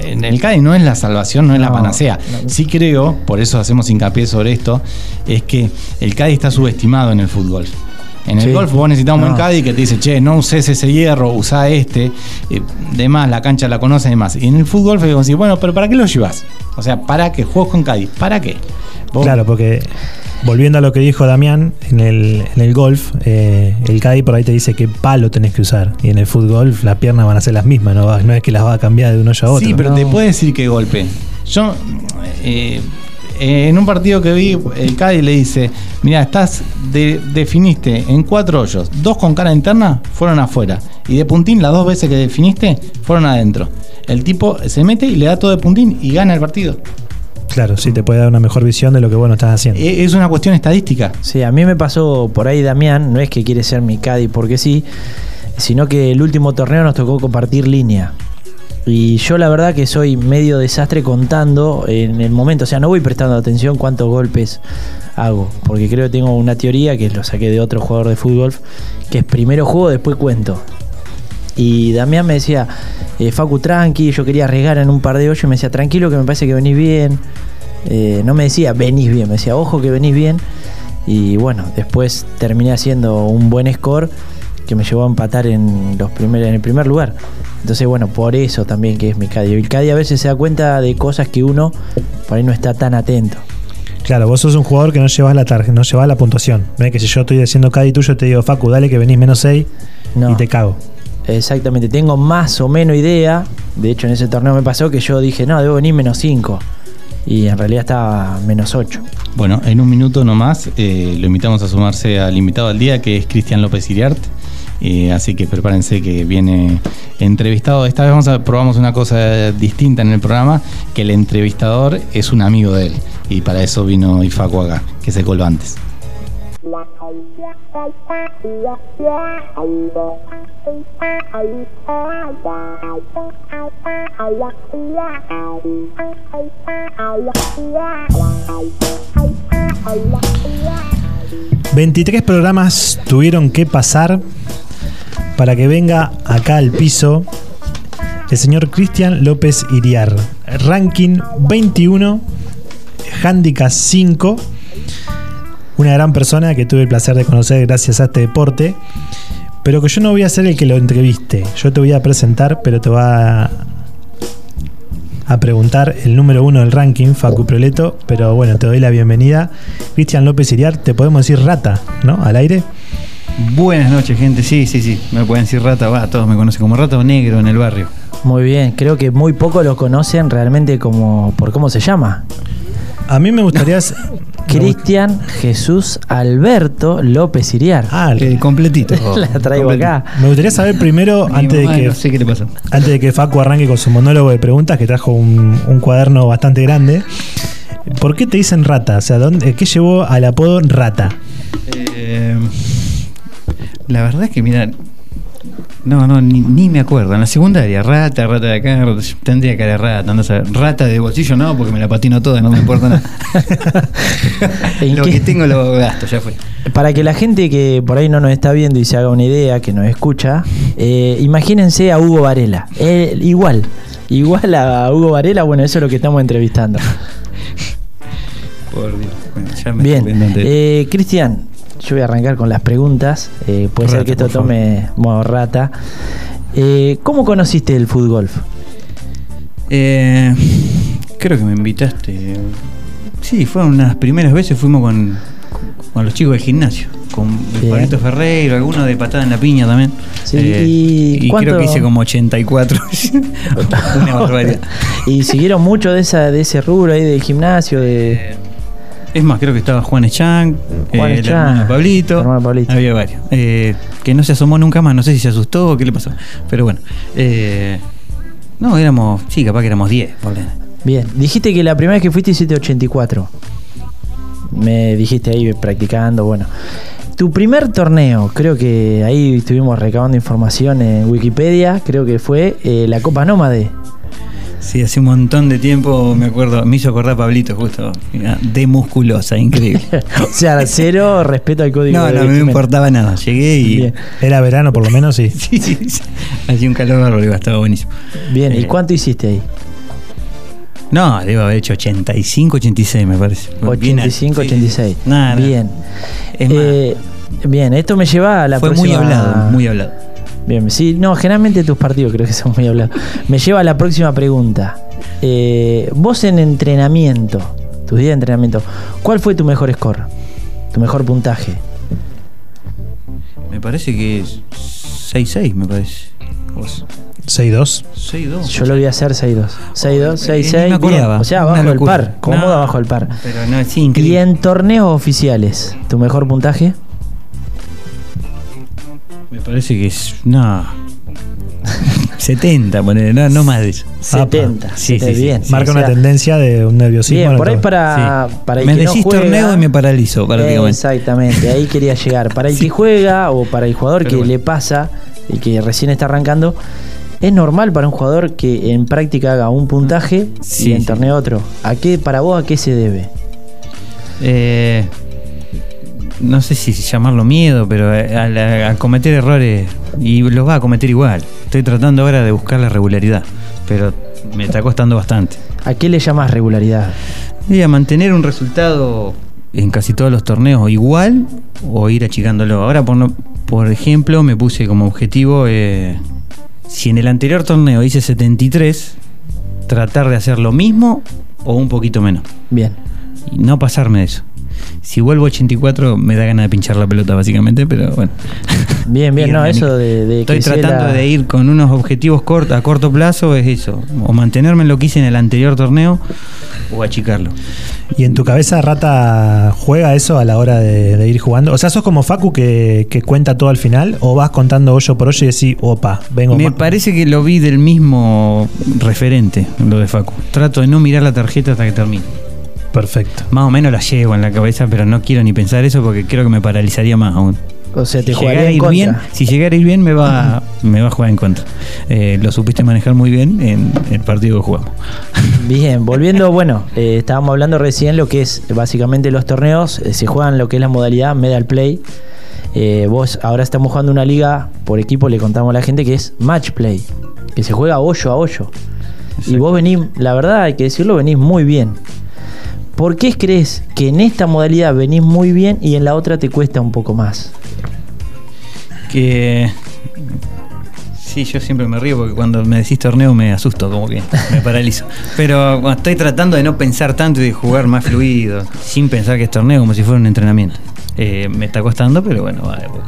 El CADI no es la salvación, no es la No, panacea. Sí creo, por eso hacemos hincapié sobre esto, es que el CADI está subestimado en el fútbol. En el Sí. golf vos necesitas un buen caddy que te dice, che, no uses ese hierro, usá este, eh, demás, la cancha la conoces y demás. Y en el fútbol fue decir, bueno, pero ¿para qué lo llevas? O sea, ¿para qué? Juegos con caddy, ¿para qué? Vos- Claro, porque volviendo a lo que dijo Damián, en el, en el golf, eh, el Caddy por ahí te dice qué palo tenés que usar. Y en el fútbol las piernas van a ser las mismas, no, no es que las va a cambiar de un hoyo a otro. Sí, pero No. te puede decir que golpe. Yo, eh, eh, en un partido que vi, el Cádiz le dice: Mira, estás de- definiste en cuatro hoyos, dos con cara interna fueron afuera. Y de puntín, las dos veces que definiste fueron adentro. El tipo se mete y le da todo de puntín y gana el partido. Claro, sí, te puede dar una mejor visión de lo que vos no estás haciendo. Eh, Es una cuestión estadística. Sí, a mí me pasó por ahí Damián, no es que quiere ser mi Cadi porque sí, sino que el último torneo nos tocó compartir línea. Y yo la verdad que soy medio desastre contando en el momento, o sea, no voy prestando atención cuántos golpes hago, porque creo que tengo una teoría que lo saqué de otro jugador de fútbol, que es primero juego, después cuento. Y Damián me decía, eh, Facu, tranqui, yo quería arriesgar en un par de hoyos y me decía, tranquilo que me parece que venís bien. Eh, no me decía, venís bien, me decía, ojo que venís bien. Y bueno, después terminé haciendo un buen score que me llevó a empatar en, los primer, en el primer lugar. Entonces, bueno, por eso también que es mi Caddy. El Caddy a veces se da cuenta de cosas que uno por ahí no está tan atento. Claro, vos sos un jugador que no llevas la tarjeta, no llevas la puntuación. ¿Ves? Que si yo estoy haciendo Caddy tuyo, te digo, Facu, dale que venís menos 6 No. y te cago. Exactamente, tengo más o menos idea. De hecho, en ese torneo me pasó que yo dije, no, debo venir menos 5. Y en realidad estaba menos 8. Bueno, en un minuto nomás eh, lo invitamos a sumarse al invitado al día, que es Cristian López Iriart. Eh, así que prepárense que viene entrevistado. Esta vez vamos a, probamos una cosa distinta en el programa, que el entrevistador es un amigo de él. Y para eso vino Ifacu acá, que se coló antes. Ay. 23 programas tuvieron que pasar para que venga acá al piso el señor Cristian López Iriar. Ranking 21, Handicap 5. Una gran persona que tuve el placer de conocer gracias a este deporte. Pero que yo no voy a ser el que lo entreviste. Yo te voy a presentar, pero te va a, preguntar el número uno del ranking, Facu Proleto. Pero bueno, te doy la bienvenida. Cristian López Iriar, te podemos decir rata, ¿no? Al aire. Buenas noches, gente. Sí, sí, sí. Me pueden decir rata, va, todos me conocen como rato negro en el barrio. Muy bien, creo que muy pocos lo conocen realmente como por cómo se llama. A mí me gustaría. Cristian Jesús Alberto López Iriar. Ah, el completito. La traigo acá. Me gustaría saber primero, antes de que. no sé qué le pasó. Antes de que Facu arranque con su monólogo de preguntas, que trajo un, un cuaderno bastante grande. ¿Por qué te dicen rata? O sea, ¿dónde, ¿qué llevó al apodo rata? Eh, la verdad es que, mira, no, no, ni, ni me acuerdo. En la secundaria, rata, rata de acá, tendría que haber rata. a saber. Rata de bolsillo no, porque me la patino toda, no me importa nada. ¿En lo qué? que tengo lo gasto, ya fue. Para que la gente que por ahí no nos está viendo y se haga una idea, que nos escucha, eh, imagínense a Hugo Varela. Eh, igual, igual a Hugo Varela, bueno, eso es lo que estamos entrevistando. Por Dios. Bueno, ya me Bien, eh, Cristian, yo voy a arrancar con las preguntas. Eh, puede ser que esto tome modo rata. Eh, ¿Cómo conociste el fútbol? Eh, creo que me invitaste. Sí, fueron unas primeras veces fuimos con, con los chicos del gimnasio. Con el. Pablito Ferreiro, alguno de patada en la piña también. Sí, Eh, ¿y y creo que hice como 84. Una barbaridad. ¿Y siguieron mucho de esa de ese rubro ahí del gimnasio? De... Es más, creo que estaba Juan Echang, Juan eh, el Echang, hermano Pablito. el hermano de Pablito. Había varios. Eh, que no se asomó nunca más, no sé si se asustó o qué le pasó. Pero bueno. eh, no, éramos, sí, capaz que éramos 10. ponele. Bien, dijiste que la primera vez que fuiste hiciste 84. Me dijiste ahí practicando, bueno. Tu primer torneo, creo que ahí estuvimos recabando información en Wikipedia, creo que fue eh, la Copa Nómade. Sí, hace un montón de tiempo me acuerdo, me hizo acordar Pablito justo, de musculosa, increíble. o sea, cero respeto al código No, de no, no me importaba nada. Llegué y. Bien. Era verano, por lo menos, sí. Sí, sí, sí. Hacía un calor bárbaro, estaba buenísimo. Bien, ¿y Eh, cuánto hiciste ahí? No, debo haber hecho 85, 86, me parece. Bien alto. 85, Sí, sí. 86. Nada, nada. Bien. Es más, Eh, bien, esto me lleva a la fue muy hablado, muy hablado. Bien, sí, no, generalmente tus partidos creo que son muy hablados. Me lleva a la próxima pregunta. Eh, vos en entrenamiento, tus días de entrenamiento, ¿cuál fue tu mejor score? Tu mejor puntaje. Me parece que es 6-6, me parece. Vos. 6-2. 6-2. Yo lo voy a hacer 6-2. 6-2, Eh, ni 6-6. me acordaba. bien. O sea, del locura. par. Cómodo No, abajo del par. Pero no, es Y increíble. en torneos oficiales, ¿tu mejor puntaje? Me parece que es. No. 70, ponele, no, no más de eso. 70. Sí, sí, sí. bien. Marca O sea, una tendencia de un nerviosismo. Bien, por ahí para, para el me que no decís juega- torneo y me paralizo prácticamente. Exactamente, ahí quería llegar. Para el que juega o para el jugador Pero que bueno. le pasa y que recién está arrancando, es normal para un jugador que en práctica haga un puntaje Sí, y en sí. torneo otro. ¿A qué, para vos, a qué se debe? Eh, no sé si llamarlo miedo, pero al, al cometer errores, y los va a cometer igual. Estoy tratando ahora de buscar la regularidad, pero me está costando bastante. ¿A qué le llamas regularidad? Y a mantener un resultado en casi todos los torneos igual o ir achicándolo. Ahora, por, no- por ejemplo, me puse como objetivo, eh, si en el anterior torneo hice 73, tratar de hacer lo mismo o un poquito menos. Bien. Y no pasarme de eso. Si vuelvo a 84 me da ganas de pinchar la pelota básicamente, pero bueno. Bien, bien, no, eso de, de Estoy que tratando la- de ir con unos objetivos cort- a corto plazo, es eso. O mantenerme en lo que hice en el anterior torneo o achicarlo. ¿Y en tu cabeza Rata juega eso a la hora de, de ir jugando? O sea, ¿sos como Facu que, que cuenta todo al final? ¿O vas contando hoyo por hoyo y decís, opa, vengo Me parece que lo vi del mismo referente, lo de Facu. Trato de no mirar la tarjeta hasta que termine. Perfecto. Más o menos la llevo en la cabeza, pero no quiero ni pensar eso porque creo que me paralizaría más aún. O sea, te Si jugaría a en ir contra. bien, si llegara a ir bien me va, me va a jugar en contra. Eh, lo supiste manejar muy bien en el partido que jugamos. Bien, volviendo, bueno, eh, estábamos hablando recién lo que es básicamente los torneos, eh, se juegan lo que es la modalidad Medal Play. Eh, vos ahora estamos jugando una liga por equipo, le contamos a la gente que es Match Play, que se juega hoyo a hoyo. Y vos venís, la verdad hay que decirlo, venís muy bien. ¿Por qué crees que en esta modalidad venís muy bien y en la otra te cuesta un poco más? Que. Sí, yo siempre me río porque cuando me decís torneo me asusto, como que me paralizo. Pero estoy tratando de no pensar tanto y de jugar más fluido, sin pensar que es torneo, como si fuera un entrenamiento. Eh, me está costando, pero bueno, va de a poco.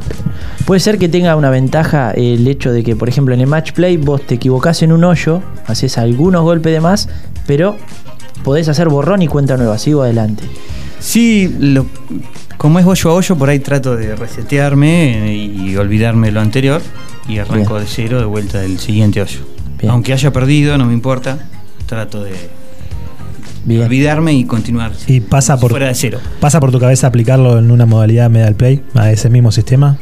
Puede ser que tenga una ventaja el hecho de que, por ejemplo, en el match play vos te equivocás en un hoyo, haces algunos golpes de más, pero podés hacer borrón y cuenta nueva. Sigo adelante. Sí, lo- como es hoyo a hoyo, por ahí trato de resetearme y olvidarme lo anterior y arranco Bien. de cero de vuelta del siguiente hoyo. Bien. Aunque haya perdido, no me importa. Trato de Bien. olvidarme y continuar Y pasa por, fuera de cero. pasa por tu cabeza aplicarlo en una modalidad Medal Play, a ese mismo sistema.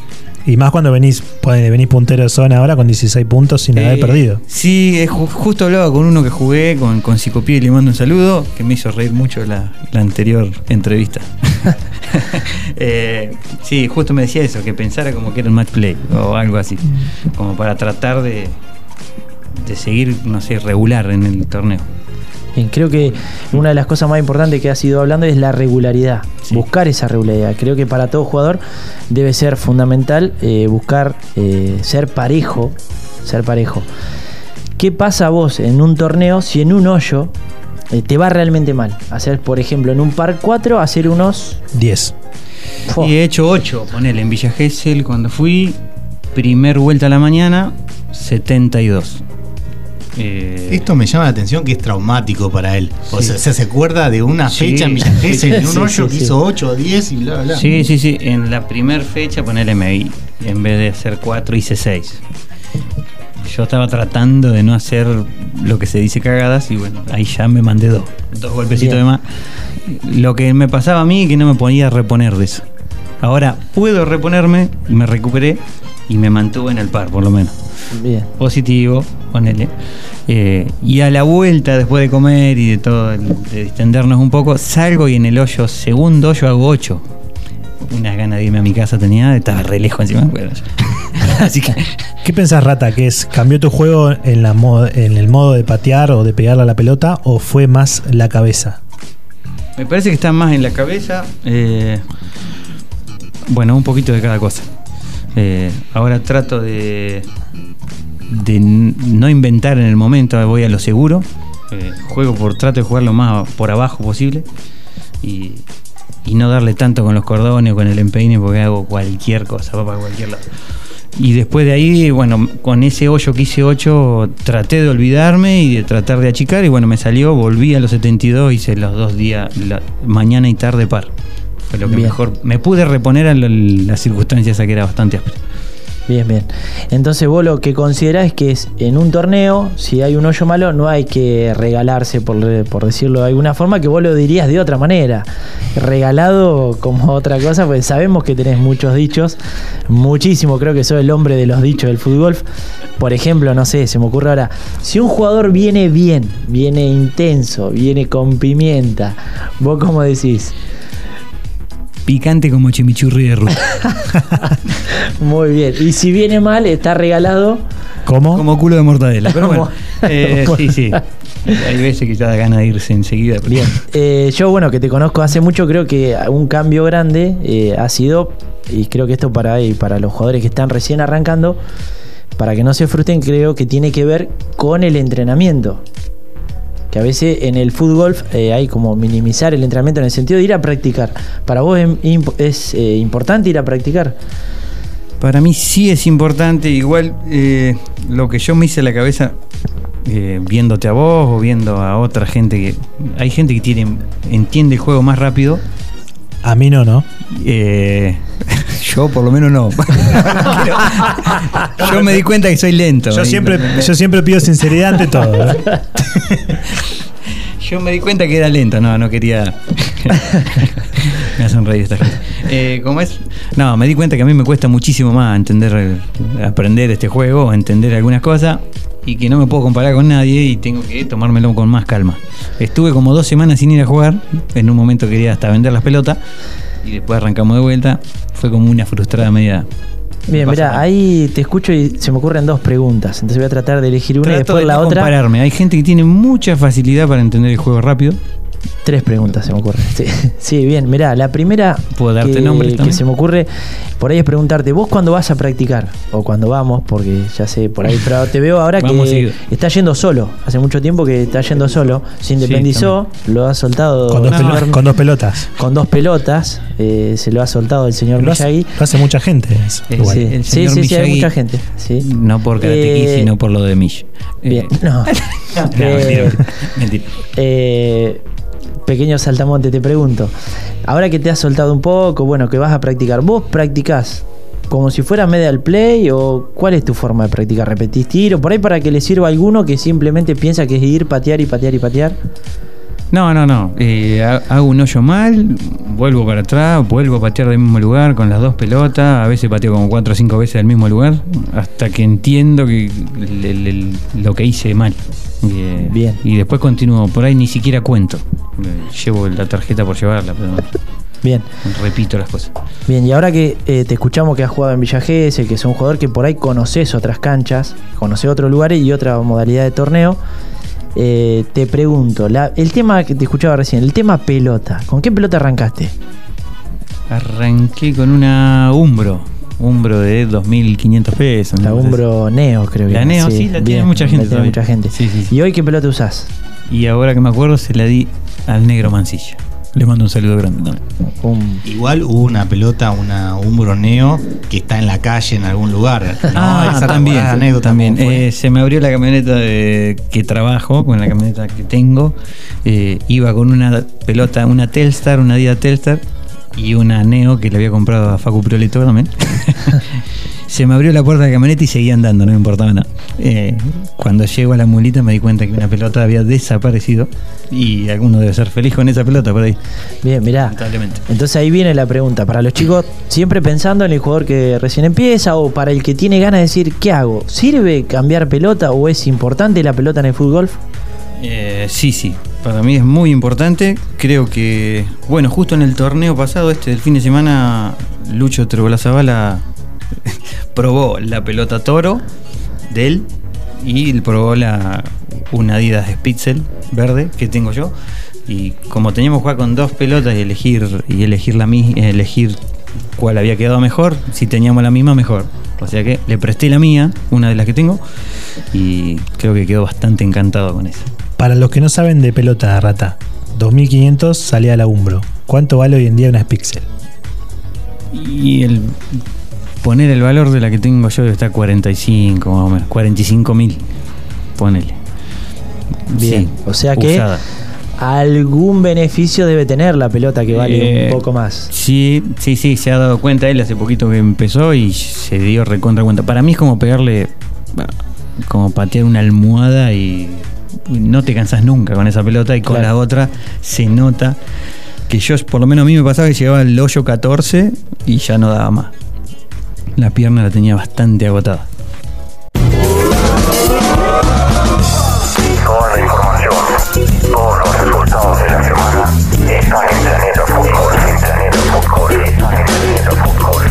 Y más cuando venís, venís puntero de zona ahora con 16 puntos sin haber Eh, perdido. Sí, es ju- justo hablaba con uno que jugué, con, con Psicopía y le mando un saludo, que me hizo reír mucho la, la anterior entrevista. Eh, sí, justo me decía eso, que pensara como que era un match play o algo así, como para tratar de, de seguir, no sé, regular en el torneo. Creo que una de las cosas más importantes que has ido hablando es la regularidad. Sí. Buscar esa regularidad. Creo que para todo jugador debe ser fundamental eh, buscar eh, ser parejo. Ser parejo. ¿Qué pasa a vos en un torneo si en un hoyo eh, te va realmente mal? Hacer, por ejemplo, en un par 4, hacer unos. 10. Fo, Y he hecho 8, ponele, en Villa Gesell cuando fui, primer vuelta a la mañana, 72. Eh, Esto me llama la atención que es traumático para él. O sea, se acuerda de una Sí. fecha en en un hoyo que hizo 8 o 10 y bla, bla. Sí, sí, sí. En la primera fecha, ponele MI. En vez de hacer 4, hice 6. Yo estaba tratando de no hacer lo que se dice cagadas y bueno, ahí ya me mandé dos. Dos golpecitos Bien. de más. Lo que me pasaba a mí es que no me podía reponer de eso. Ahora puedo reponerme, me recuperé y me mantuve en el par, por lo menos. Bien. Positivo, ponele. Eh, y a la vuelta, después de comer y de todo, de distendernos un poco, salgo y en el hoyo, segundo hoyo, hago 8. Unas ganas de irme a mi casa tenía, estaba re lejos encima. bueno, Así que ¿Qué pensás, Rata? ¿Que es cambió tu juego en, la en el modo de patear o de pegarle a la pelota o fue más la cabeza? me parece que está más en la cabeza. eh, bueno, un poquito de cada cosa. Eh, ahora trato de, no inventar en el momento, voy a lo seguro. Eh, juego por, trato de jugar lo más por abajo posible. Y, y no darle tanto con los cordones o con el empeine porque hago cualquier cosa, va para cualquier lado. Y después de ahí, bueno, con ese hoyo que hice 8, traté de olvidarme y de tratar de achicar. Y bueno, me salió, volví a los 72, hice los dos días, la- mañana y tarde par. Fue lo que Bien. mejor. Me pude reponer a las circunstancias esa que era bastante áspera. Bien, bien. Entonces vos lo que considerás es que es en un torneo, si hay un hoyo malo, no hay que regalarse, por, por decirlo de alguna forma, que vos lo dirías de otra manera. Regalado como otra cosa, pues sabemos que tenés muchos dichos, muchísimo, creo que sos el hombre de los dichos del fútbol. Por ejemplo, no sé, se me ocurre ahora, si un jugador viene bien, viene intenso, viene con pimienta, vos cómo decís, Picante como chimichurri de ruta. Muy bien. Y si viene mal, está regalado. ¿Cómo? Como culo de mortadela. Pero bueno, Como- eh, sí, sí. Hay veces que ya da ganas de irse enseguida. pero- Bien. Eh, yo, bueno, que te conozco hace mucho, creo que un cambio grande eh, ha sido, y creo que esto para, y para los jugadores que están recién arrancando, para que no se frustren, creo que tiene que ver con el entrenamiento. A veces en el fútbol eh, hay como minimizar el entrenamiento en el sentido de ir a practicar. Para vos es, eh, importante ir a practicar. Para mí sí es importante, igual eh, lo que yo me hice a la cabeza eh, viéndote a vos o viendo a otra gente que hay gente que tiene entiende el juego más rápido. A mí no, ¿no? Eh, yo por lo menos no. yo me di cuenta que soy lento. Yo siempre, yo siempre pido sinceridad ante todo. ¿eh? Yo me di cuenta que era lento, no, no quería. me hacen reír esta gente. Eh, ¿Cómo es? No, me di cuenta que a mí me cuesta muchísimo más entender, aprender este juego, entender algunas cosas y que no me puedo comparar con nadie y tengo que tomármelo con más calma. Estuve como dos semanas sin ir a jugar, en un momento quería hasta vender las pelotas y después arrancamos de vuelta. Fue como una frustrada media. Bien, mira, ahí te escucho y se me ocurren dos preguntas. Entonces voy a tratar de elegir una y después de la no otra. compararme. Hay gente que tiene mucha facilidad para entender el juego rápido. Tres preguntas se me ocurren. Sí, sí, bien, mirá, la primera ¿Puedo darte que, nombres que se me ocurre por ahí es preguntarte, vos cuando vas a practicar, o cuando vamos, porque ya sé por ahí, pero te veo ahora Vamos que seguido. está yendo solo, hace mucho tiempo que está yendo solo, se independizó, lo ha soltado Con dos, con pelotas. con dos pelotas, eh, se lo ha soltado el señor Lo hace, Miyagi. lo hace mucha gente. eso, Eh, igual. Sí, el sí, señor sí, sí, hay mucha gente. Sí. No por Karate Kid, Eh, sino por lo de Mish. Bien, Eh, no. no, Eh, mentira, mentira. Pequeño saltamonte, te pregunto. Ahora que te has soltado un poco, bueno, que vas a practicar, ¿vos practicás como si fuera medial play o cuál es tu forma de practicar? ¿Repetís tiro? Por ahí para que le sirva a alguno que simplemente piensa que es ir, patear y patear y patear. No, no, no. Eh, ha- hago un hoyo mal, vuelvo para atrás, vuelvo a patear del mismo lugar con las dos pelotas. A veces pateo como cuatro o cinco veces del mismo lugar hasta que entiendo que lo que hice mal. Eh, Bien. Y después continúo. Por ahí ni siquiera cuento. Eh, Llevo la tarjeta por llevarla, pero Bien, repito las cosas. bien, y ahora que eh, te escuchamos que has jugado en Villa Gesell, que es un jugador que por ahí conoces otras canchas, conoces otros lugares y otra modalidad de torneo, eh, te pregunto, la- el tema que te escuchaba recién, el tema pelota, ¿con qué pelota arrancaste? Arranqué con una Umbro. Umbro de 2.500 pesos. La. Umbro Neo, creo que La. Neo, sí, la tiene mucha gente La tiene mucha gente. Sí, sí, sí. ¿Y hoy qué pelota usás? Y ahora que me acuerdo, se la di al negro Mancilla. Le mando un saludo grande también. Un- Igual hubo una pelota, una Umbro Neo, que está en la calle en algún lugar. No, ah, esa también, anécdota, también. Eh, se me abrió la camioneta de- que trabajo, con la camioneta que tengo. Eh, iba con una pelota, una Telstar, una Dida Telstar y una Neo que le había comprado a Facu Prioleto también. se me abrió la puerta de la camioneta y seguía andando, no me importaba nada. Eh, cuando llego a la mulita me di cuenta que una pelota había desaparecido y alguno debe ser feliz con esa pelota por ahí, Bien, mirá. lamentablemente. Entonces ahí viene la pregunta. Para los chicos, siempre pensando en el jugador que recién empieza o para el que tiene ganas de decir, ¿qué hago? ¿Sirve cambiar pelota o es importante la pelota en el fútbol? Eh, sí, sí. Para mí es muy importante. Creo que, bueno, justo en el torneo pasado, este del fin de semana, Lucho Trebolazabala probó la pelota toro de él y probó la, una Adidas Spitzel verde que tengo yo. Y como teníamos que jugar con dos pelotas y elegir, y elegir, la, elegir cuál había quedado mejor, si teníamos la misma, mejor. O sea que le presté la mía, una de las que tengo, y creo que quedó bastante encantado con esa. Para los que no saben de pelota, rata, 2500 salía la Umbro. ¿Cuánto vale hoy en día una Pixel? Y el poner el valor de la que tengo yo está 45 más o menos, 45 mil. Ponele. Bien. Sí, o sea que usada. algún beneficio debe tener la pelota que vale Eh, un poco más. Sí, sí, sí, se ha dado cuenta él hace poquito que empezó y se dio recontra cuenta. Para mí es como pegarle, como patear una almohada y no te cansas nunca con esa pelota y con Claro. la otra se nota que yo, por lo menos a mí me pasaba que llegaba al hoyo 14 y ya no daba más. La pierna la tenía bastante agotada. Toda la información, todos los resultados de la semana están en Planeta Fútbol, en Planeta Fútbol.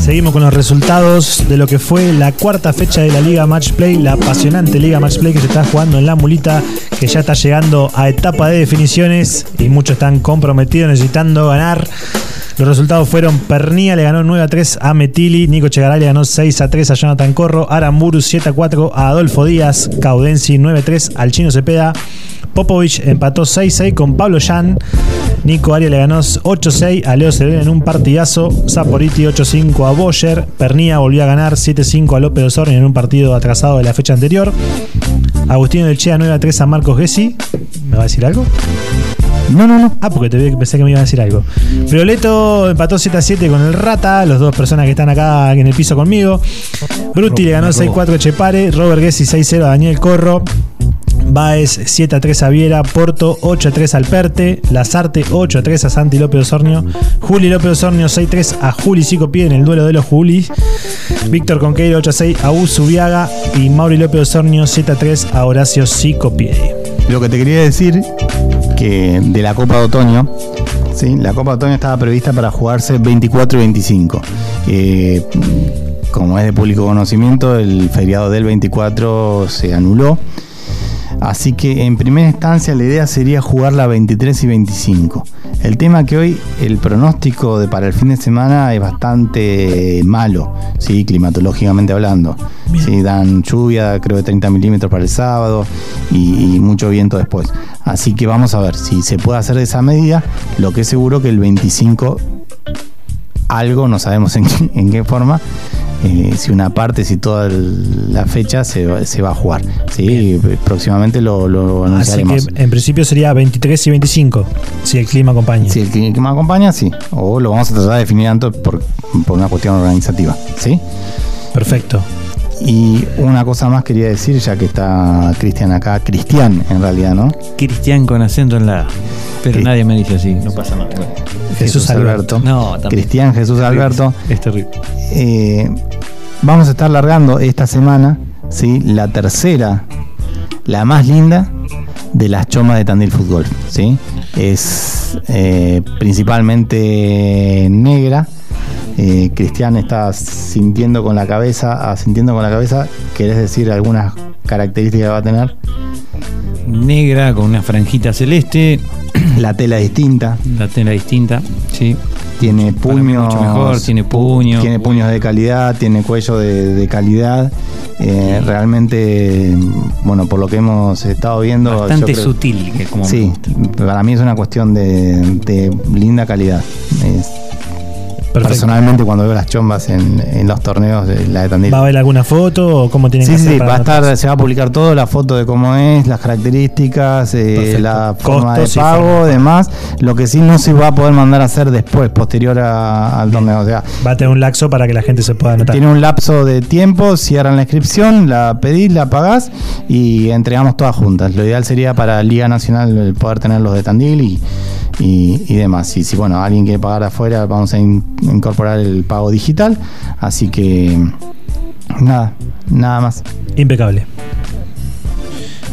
Seguimos con los resultados de lo que fue la cuarta fecha de la Liga Match Play, la apasionante Liga Match Play que se está jugando en la mulita, que ya está llegando a etapa de definiciones y muchos están comprometidos necesitando ganar. Los resultados fueron Pernia le ganó 9 a 3 a Metili, Nico Chegaray le ganó 6 a 3 a Jonathan Corro, Aramburu 7 a 4 a Adolfo Díaz, Caudensi 9 a 3 al Chino Cepeda, Popovich empató 6 a 6 con Pablo Jan, Nico Aria le ganó 8 a 6 a Leo Serena en un partidazo, Saporiti 8 a 5 a Boyer, Pernia volvió a ganar 7 a 5 a López Osorni en un partido atrasado de la fecha anterior, Agustino del Chea 9 a 3 a Marcos Gessi, ¿me va a decir algo? No, no, no. Ah, porque te vi- pensé que me iba a decir algo. Violeto empató 7 a 7 con el Rata, los dos personas que están acá en el piso conmigo. Bruti le ganó 6-4 a Chepare, Robert Gessi 6-0 a Daniel Corro. Baez 7 a 3 a Viera, Porto 8 a 3 al Perte, Lazarte 8 a 3 a Santi López Osornio, Juli López Osornio 6 a 3 a Juli Pie en el duelo de los Julis, Víctor Conqueiro 8 a 6 a Usubiaga y Mauri López Osornio 7 a 3 a Horacio Pie. Lo que te quería decir de la Copa de Otoño, ¿sí? la Copa de Otoño estaba prevista para jugarse 24 y 25. Eh, como es de público conocimiento, el feriado del 24 se anuló. Así que en primera instancia la idea sería jugar la 23 y 25. El tema que hoy el pronóstico de para el fin de semana es bastante malo, sí, climatológicamente hablando. Sí, dan lluvia, creo de 30 milímetros para el sábado y, y mucho viento después. Así que vamos a ver si se puede hacer de esa medida. Lo que es seguro que el 25 algo, no sabemos en qué forma, eh, si una parte, si toda el- la fecha se, va- se va a jugar. Sí, próximamente lo, lo Así anunciaremos. que en principio sería 23 y 25, si el clima acompaña. Si el clima acompaña, sí. O lo vamos a tratar de definir antes por, por una cuestión organizativa. ¿Sí? Perfecto. Y una cosa más quería decir, ya que está Cristian acá, Cristian en realidad, ¿no? Cristian con acento en la A. Pero Sí. nadie me dice así, no pasa nada. Bueno. Jesús Alberto. No, también. Cristian Jesús Alberto. Es terrible. Eh, vamos a estar largando esta semana, ¿sí? La tercera, la más linda de las chomas de Tandil Fútbol, ¿sí? Es eh, principalmente negra. Eh, Cristian está sintiendo con la cabeza, asintiendo con la cabeza. ¿Querés decir algunas características que va a tener? Negra con una franjita celeste. La tela distinta. La tela distinta, sí. Tiene puños. mucho mejor, tiene puño. Tiene puños de calidad, tiene cuello de, de calidad. Eh, realmente, bueno, por lo que hemos estado viendo. Bastante creo- sutil, que como Sí, para mí es una cuestión de, de linda calidad. Es- personalmente, cuando veo las chombas en, en los torneos, de la de Tandil. ¿Va a haber alguna foto o cómo tienen Sí, que sí, hacer sí, va a estar, se va a publicar todo, la foto de cómo es, las características, eh, la forma Costos de pago, demás. Lo que sí no se va a poder mandar a hacer después, posterior a- al torneo. O sea, Va a tener un laxo para que la gente se pueda anotar. tiene un lapso de tiempo, cierran la inscripción, la pedís, la pagás y entregamos todas juntas. Lo ideal sería para Liga Nacional el poder tener los de Tandil y, y, y demás. Y si bueno, alguien quiere pagar afuera, vamos a incorporar el pago digital. Así que nada, nada más. Impecable.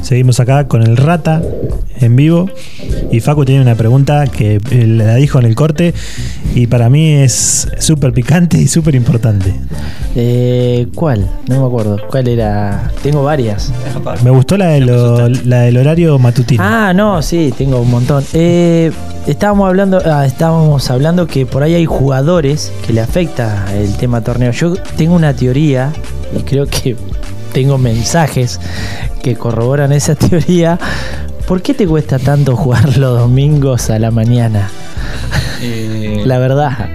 Seguimos acá con el Rata en vivo. Y Facu tiene una pregunta que la dijo en el corte. Y para mí es súper picante y súper importante. Eh, ¿Cuál? No me acuerdo. ¿Cuál era? Tengo varias. Me gustó la, de lo- la del horario matutino. Ah, no, sí, tengo un montón. Eh, estábamos hablando, ah, estábamos hablando que por ahí hay jugadores que le afecta el tema torneo. Yo tengo una teoría y creo que tengo mensajes que corroboran esa teoría. ¿Por qué te cuesta tanto jugar los domingos a la mañana? Eh, La verdad.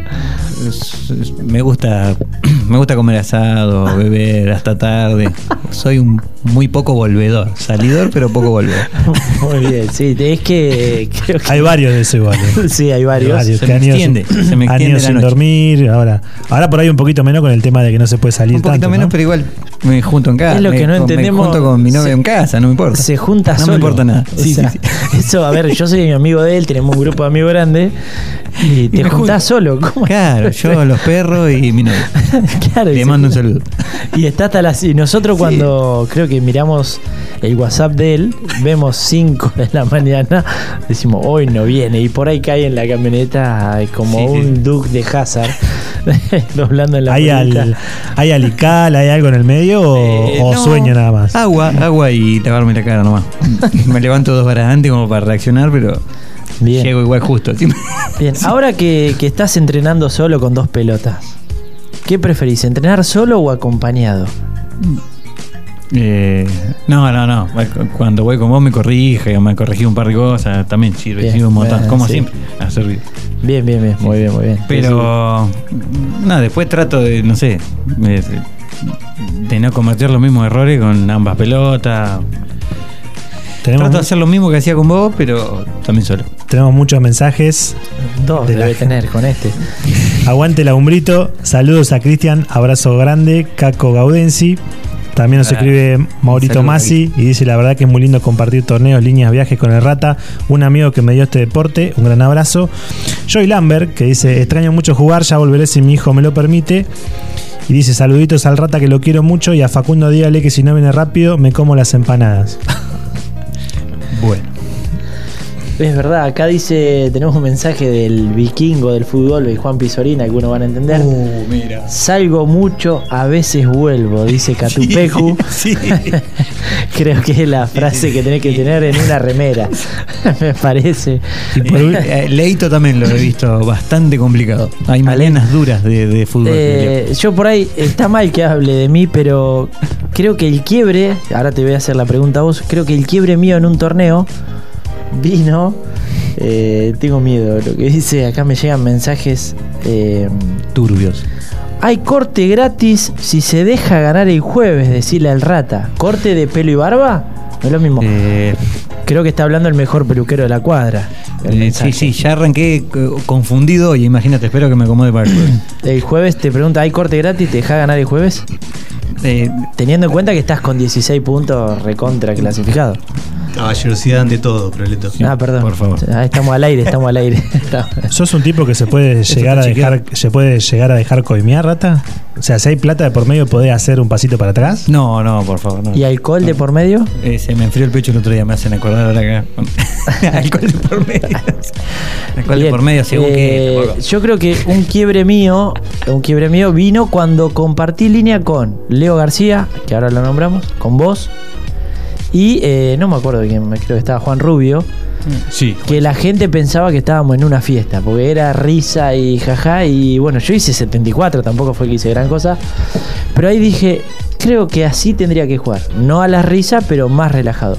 me gusta me gusta comer asado, beber hasta tarde. Soy un muy poco volvedor, salidor pero poco volvedor. Muy bien, sí, es que creo que Hay varios de eso igual. eh. sí, hay varios. Se que me han ido extiende, sin- se me extiende la sin noche. dormir. Ahora, ahora por ahí un poquito menos con el tema de que no se puede salir Un poquito tanto. menos, ¿no? pero igual me junto en casa. Es lo me- que no con- entendemos. Me junto con mi novia Se- en casa, no me importa. Se junta no solo. me importa nada. O Sí, sea, sí, sí. Eso, a ver, yo soy amigo de él, tenemos un grupo de amigos grande y te me juntás solo. ¿Cómo? Claro, yo, los perros y mi novia. Claro, y Le se- mando un saludo. Y está hasta las. Y nosotros, cuando creo que que miramos el WhatsApp de él, vemos 5 de la mañana, decimos, hoy no viene. Y por ahí cae en la camioneta eh, como Sí, sí. un Duke de Hazard, doblando en la ¿Hay, al, ¿Hay alical, hay algo en el medio o, Eh, o no. sueño nada más? Agua, agua y lavarme la cara nomás. Me levanto dos horas antes como para reaccionar, pero Bien. llego igual justo. Bien, ahora que, que estás entrenando solo con dos pelotas, ¿qué preferís, entrenar solo o acompañado? Eh, no, no, no. Cuando voy con vos me corrige, me corregí un par de cosas, también sirve, Bien, sirve un montón, bien, como sí. siempre, ha servido. Bien, bien, bien, muy bien, muy bien. Pero, no, después trato de, no sé, de, de no cometer los mismos errores con ambas pelotas. Tenemos, Trato de hacer lo mismo que hacía con vos, pero también solo. tenemos muchos mensajes. Dos de la- debe tener con este. Aguante la Umbrito. Saludos a Cristian. Abrazo grande. Caco Gaudensi. También nos escribe Maurito Masi y dice la verdad que es muy lindo compartir torneos, líneas, viajes con el Rata, un amigo que me dio este deporte, un gran abrazo. Joy Lambert que dice extraño mucho jugar, ya volveré si mi hijo me lo permite. Y dice saluditos al Rata que lo quiero mucho y a Facundo dígale que si no viene rápido me como las empanadas. Bueno. Es verdad, acá dice, tenemos un mensaje del vikingo del fútbol, de Juan Pisorina, que uno van a entender. Uh, mira. Salgo mucho, a veces vuelvo, dice Catupecu. Sí. Creo que es la frase que tenés que tener en una remera, me parece. Y por eh, Leito también lo he visto bastante complicado. Hay mañanas duras de, de fútbol. Eh, yo por ahí, está mal que hable de mí, pero creo que el quiebre, ahora te voy a hacer la pregunta a vos, creo que el quiebre mío en un torneo vino, eh, tengo miedo, lo que dice, acá me llegan mensajes, eh, Turbios. hay corte gratis si se deja ganar el jueves, decirle al rata, corte de pelo y barba, no es lo mismo. Eh, Creo que está hablando el mejor peluquero de la cuadra. eh, sí, sí, ya arranqué confundido y imagínate, espero que me acomode para el jueves. El jueves te pregunta, ¿hay corte gratis? ¿Te deja ganar el jueves? Eh, Teniendo en cuenta que estás con 16 puntos recontra clasificado. Caballerosidad ante todo, Proleto. Ah, perdón. por favor. Ah, estamos al aire, estamos al aire. ¿Sos un tipo que se puede llegar a dejar, se puede llegar a dejar coimear, Rata? O sea, si hay plata de por medio, ¿podés hacer un pasito para atrás? no, no, por favor. No. ¿Y alcohol de por medio? Eh, se me enfrió el pecho el otro día, me hacen acordar ahora acá. Alcohol de por medio. Alcohol de por medio, según eh, que. tampoco. Yo creo que un quiebre mío, un quiebre mío vino cuando compartí línea con Leo García, que ahora lo nombramos, con vos. Y eh, no me acuerdo de quién, creo que estaba Juan Rubio. Sí. que la gente pensaba que estábamos en una fiesta, porque era risa y jaja, y bueno, yo hice 74, tampoco fue que hice gran cosa, pero ahí dije, creo que así tendría que jugar, no a la risa, pero más relajado.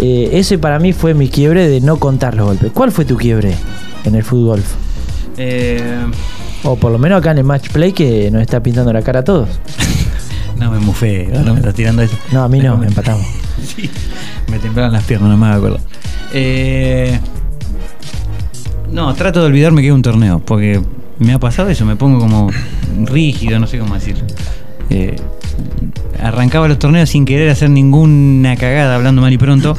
Eh, ese para mí fue mi quiebre de no contar los golpes. ¿Cuál fue tu quiebre en el fútbol? Eh, O por lo menos acá en el match play que nos está pintando la cara a todos. No me mufé, ahora me estás tirando eso. No, a mí no, empatamos. Sí, me temblaban las piernas, no me acuerdo. Eh, no, trato de olvidarme que es un torneo, porque me ha pasado eso, me pongo como rígido, no sé cómo decirlo. Eh, arrancaba los torneos sin querer hacer ninguna cagada, hablando mal y pronto.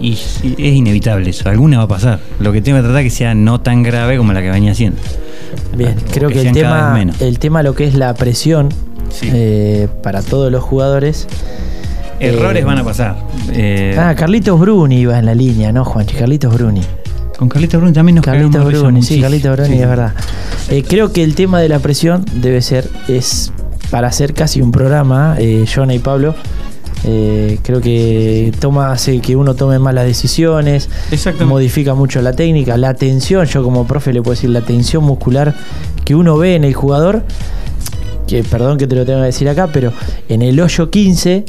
Y, es inevitable eso, alguna va a pasar. Lo que tengo que tratar es que sea no tan grave como la que venía haciendo. Bien, creo que, el sean cada tema, el tema lo que es la presión Sí. eh, para todos los jugadores. Errores eh, van a pasar. Eh, Ah, Carlitos Bruni iba en la línea, ¿no, Juanchi? Carlitos Bruni. con Carlitos Bruni también nos Carlitos Bruni, sí. Carlitos Bruni, Sí. es verdad. Creo que el tema de la presión debe ser, es para hacer casi un programa, eh, Jonah y Pablo. eh, creo que toma, hace que uno tome malas decisiones, Exactamente. modifica mucho la técnica, la tensión, yo como profe le puedo decir, la tensión muscular que uno ve en el jugador, que perdón que te lo tengo que decir acá, pero en el hoyo 15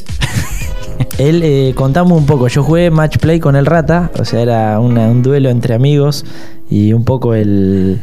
él, eh, contamos un poco, yo jugué match play con el Rata, o sea, era una- un duelo entre amigos y un poco el...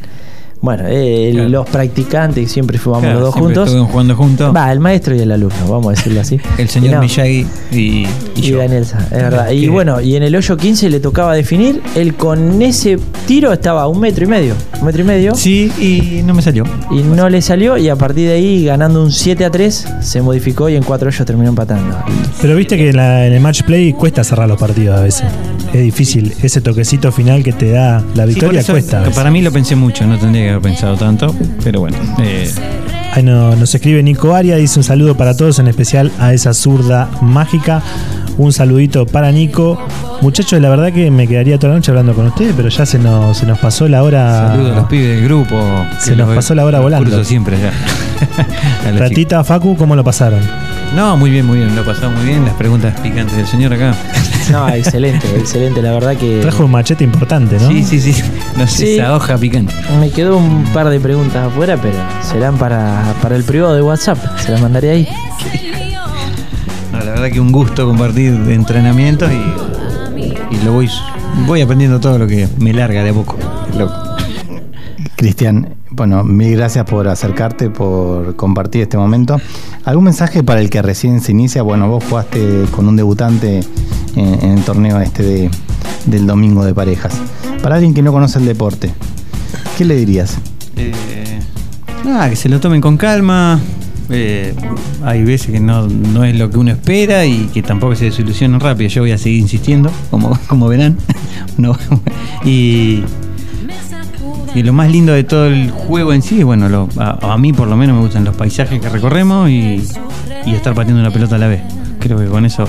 Bueno, eh, el- Claro. los practicantes, siempre Claro, los dos juntos. jugando juntos. Va, el maestro y el alumno, vamos a decirlo así. El señor Y no, Miyagi y, y y yo. Daniel es verdad. Y bueno, y en el hoyo 15 le tocaba definir. Él con ese tiro estaba a un metro y medio. Un metro y medio. Sí, y no me salió. Y no le salió. Y a partir de ahí, ganando un 7 a 3, se modificó y en cuatro hoyos terminó empatando. Pero viste que en, la- en el match play cuesta cerrar los partidos a veces. Es difícil. Ese toquecito final que te da la victoria eso, cuesta. Para mí lo pensé mucho, no tendría que haber pensado tanto, pero bueno. eh, Ahí no- nos escribe Nico Aria, dice un saludo para todos, en especial a esa zurda mágica. Un saludito para Nico. Muchachos, la verdad que me quedaría toda la noche hablando con ustedes, pero ya se nos, se nos pasó la hora. Saludos a los pibes del grupo. Se nos pasó la hora volando. curso siempre ya. Ratita, Facu, ¿cómo lo pasaron? No, muy bien, muy bien. Lo pasamos muy bien. Las preguntas picantes del señor acá. No, excelente, excelente. La verdad que. Trajo un machete importante, ¿no? Sí, sí, sí. No sé, Sí. esa hoja picante. Me quedó un par de preguntas afuera, pero serán para, para el privado de WhatsApp. Se las mandaré ahí. No, la verdad que un gusto compartir de entrenamientos y, y lo voy, voy aprendiendo todo lo que me larga de a poco. Loco. Cristian, bueno, mil gracias por acercarte, por compartir este momento. ¿Algún mensaje para el que recién se inicia? Bueno, vos jugaste con un debutante en, el torneo este de, del domingo de parejas. Para alguien que no conoce el deporte, ¿qué le dirías? Eh, nada, que se lo tomen con calma. Eh, hay veces que no, no es lo que uno espera y que tampoco se desilusionen rápido. Yo voy a seguir insistiendo, como, como verán. No, y, y lo más lindo de todo el juego en sí, bueno, lo- a, a mí por lo menos me gustan los paisajes que recorremos y, y estar pateando una pelota a la vez. Creo que con eso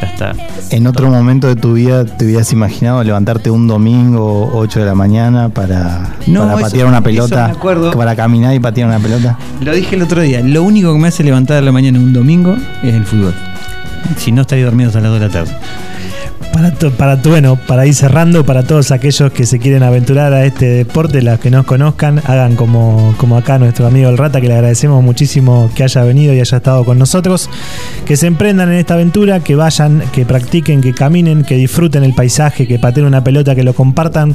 ya está. ¿En otro momento de tu vida te hubieras imaginado levantarte un domingo 8 de la mañana para, No, para eso- patear una eso pelota? me acuerdo. Para caminar y patear una pelota. Lo dije el otro día, lo único que me hace levantar a la mañana un domingo es el fútbol. Si no estaría dormido hasta las 2 de la tarde. Para, bueno, para ir cerrando, para todos aquellos que se quieren aventurar a este deporte, los que nos conozcan, hagan como, como acá nuestro amigo el Rata, que le agradecemos muchísimo que haya venido y haya estado con nosotros, que se emprendan en esta aventura, que vayan, que practiquen, que caminen, que disfruten el paisaje, que pateen una pelota, que lo compartan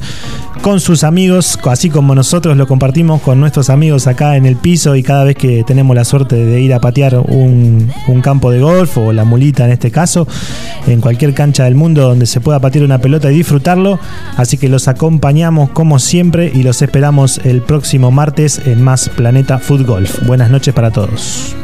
con sus amigos, así como nosotros lo compartimos con nuestros amigos acá en el piso. Y cada vez que tenemos la suerte de ir a patear un, un campo de golf o la mulita en este caso, en cualquier cancha del mundo donde se pueda patear una pelota y disfrutarlo. Así que los acompañamos como siempre y los esperamos el próximo martes en Más Planeta Food Golf. Buenas noches para todos.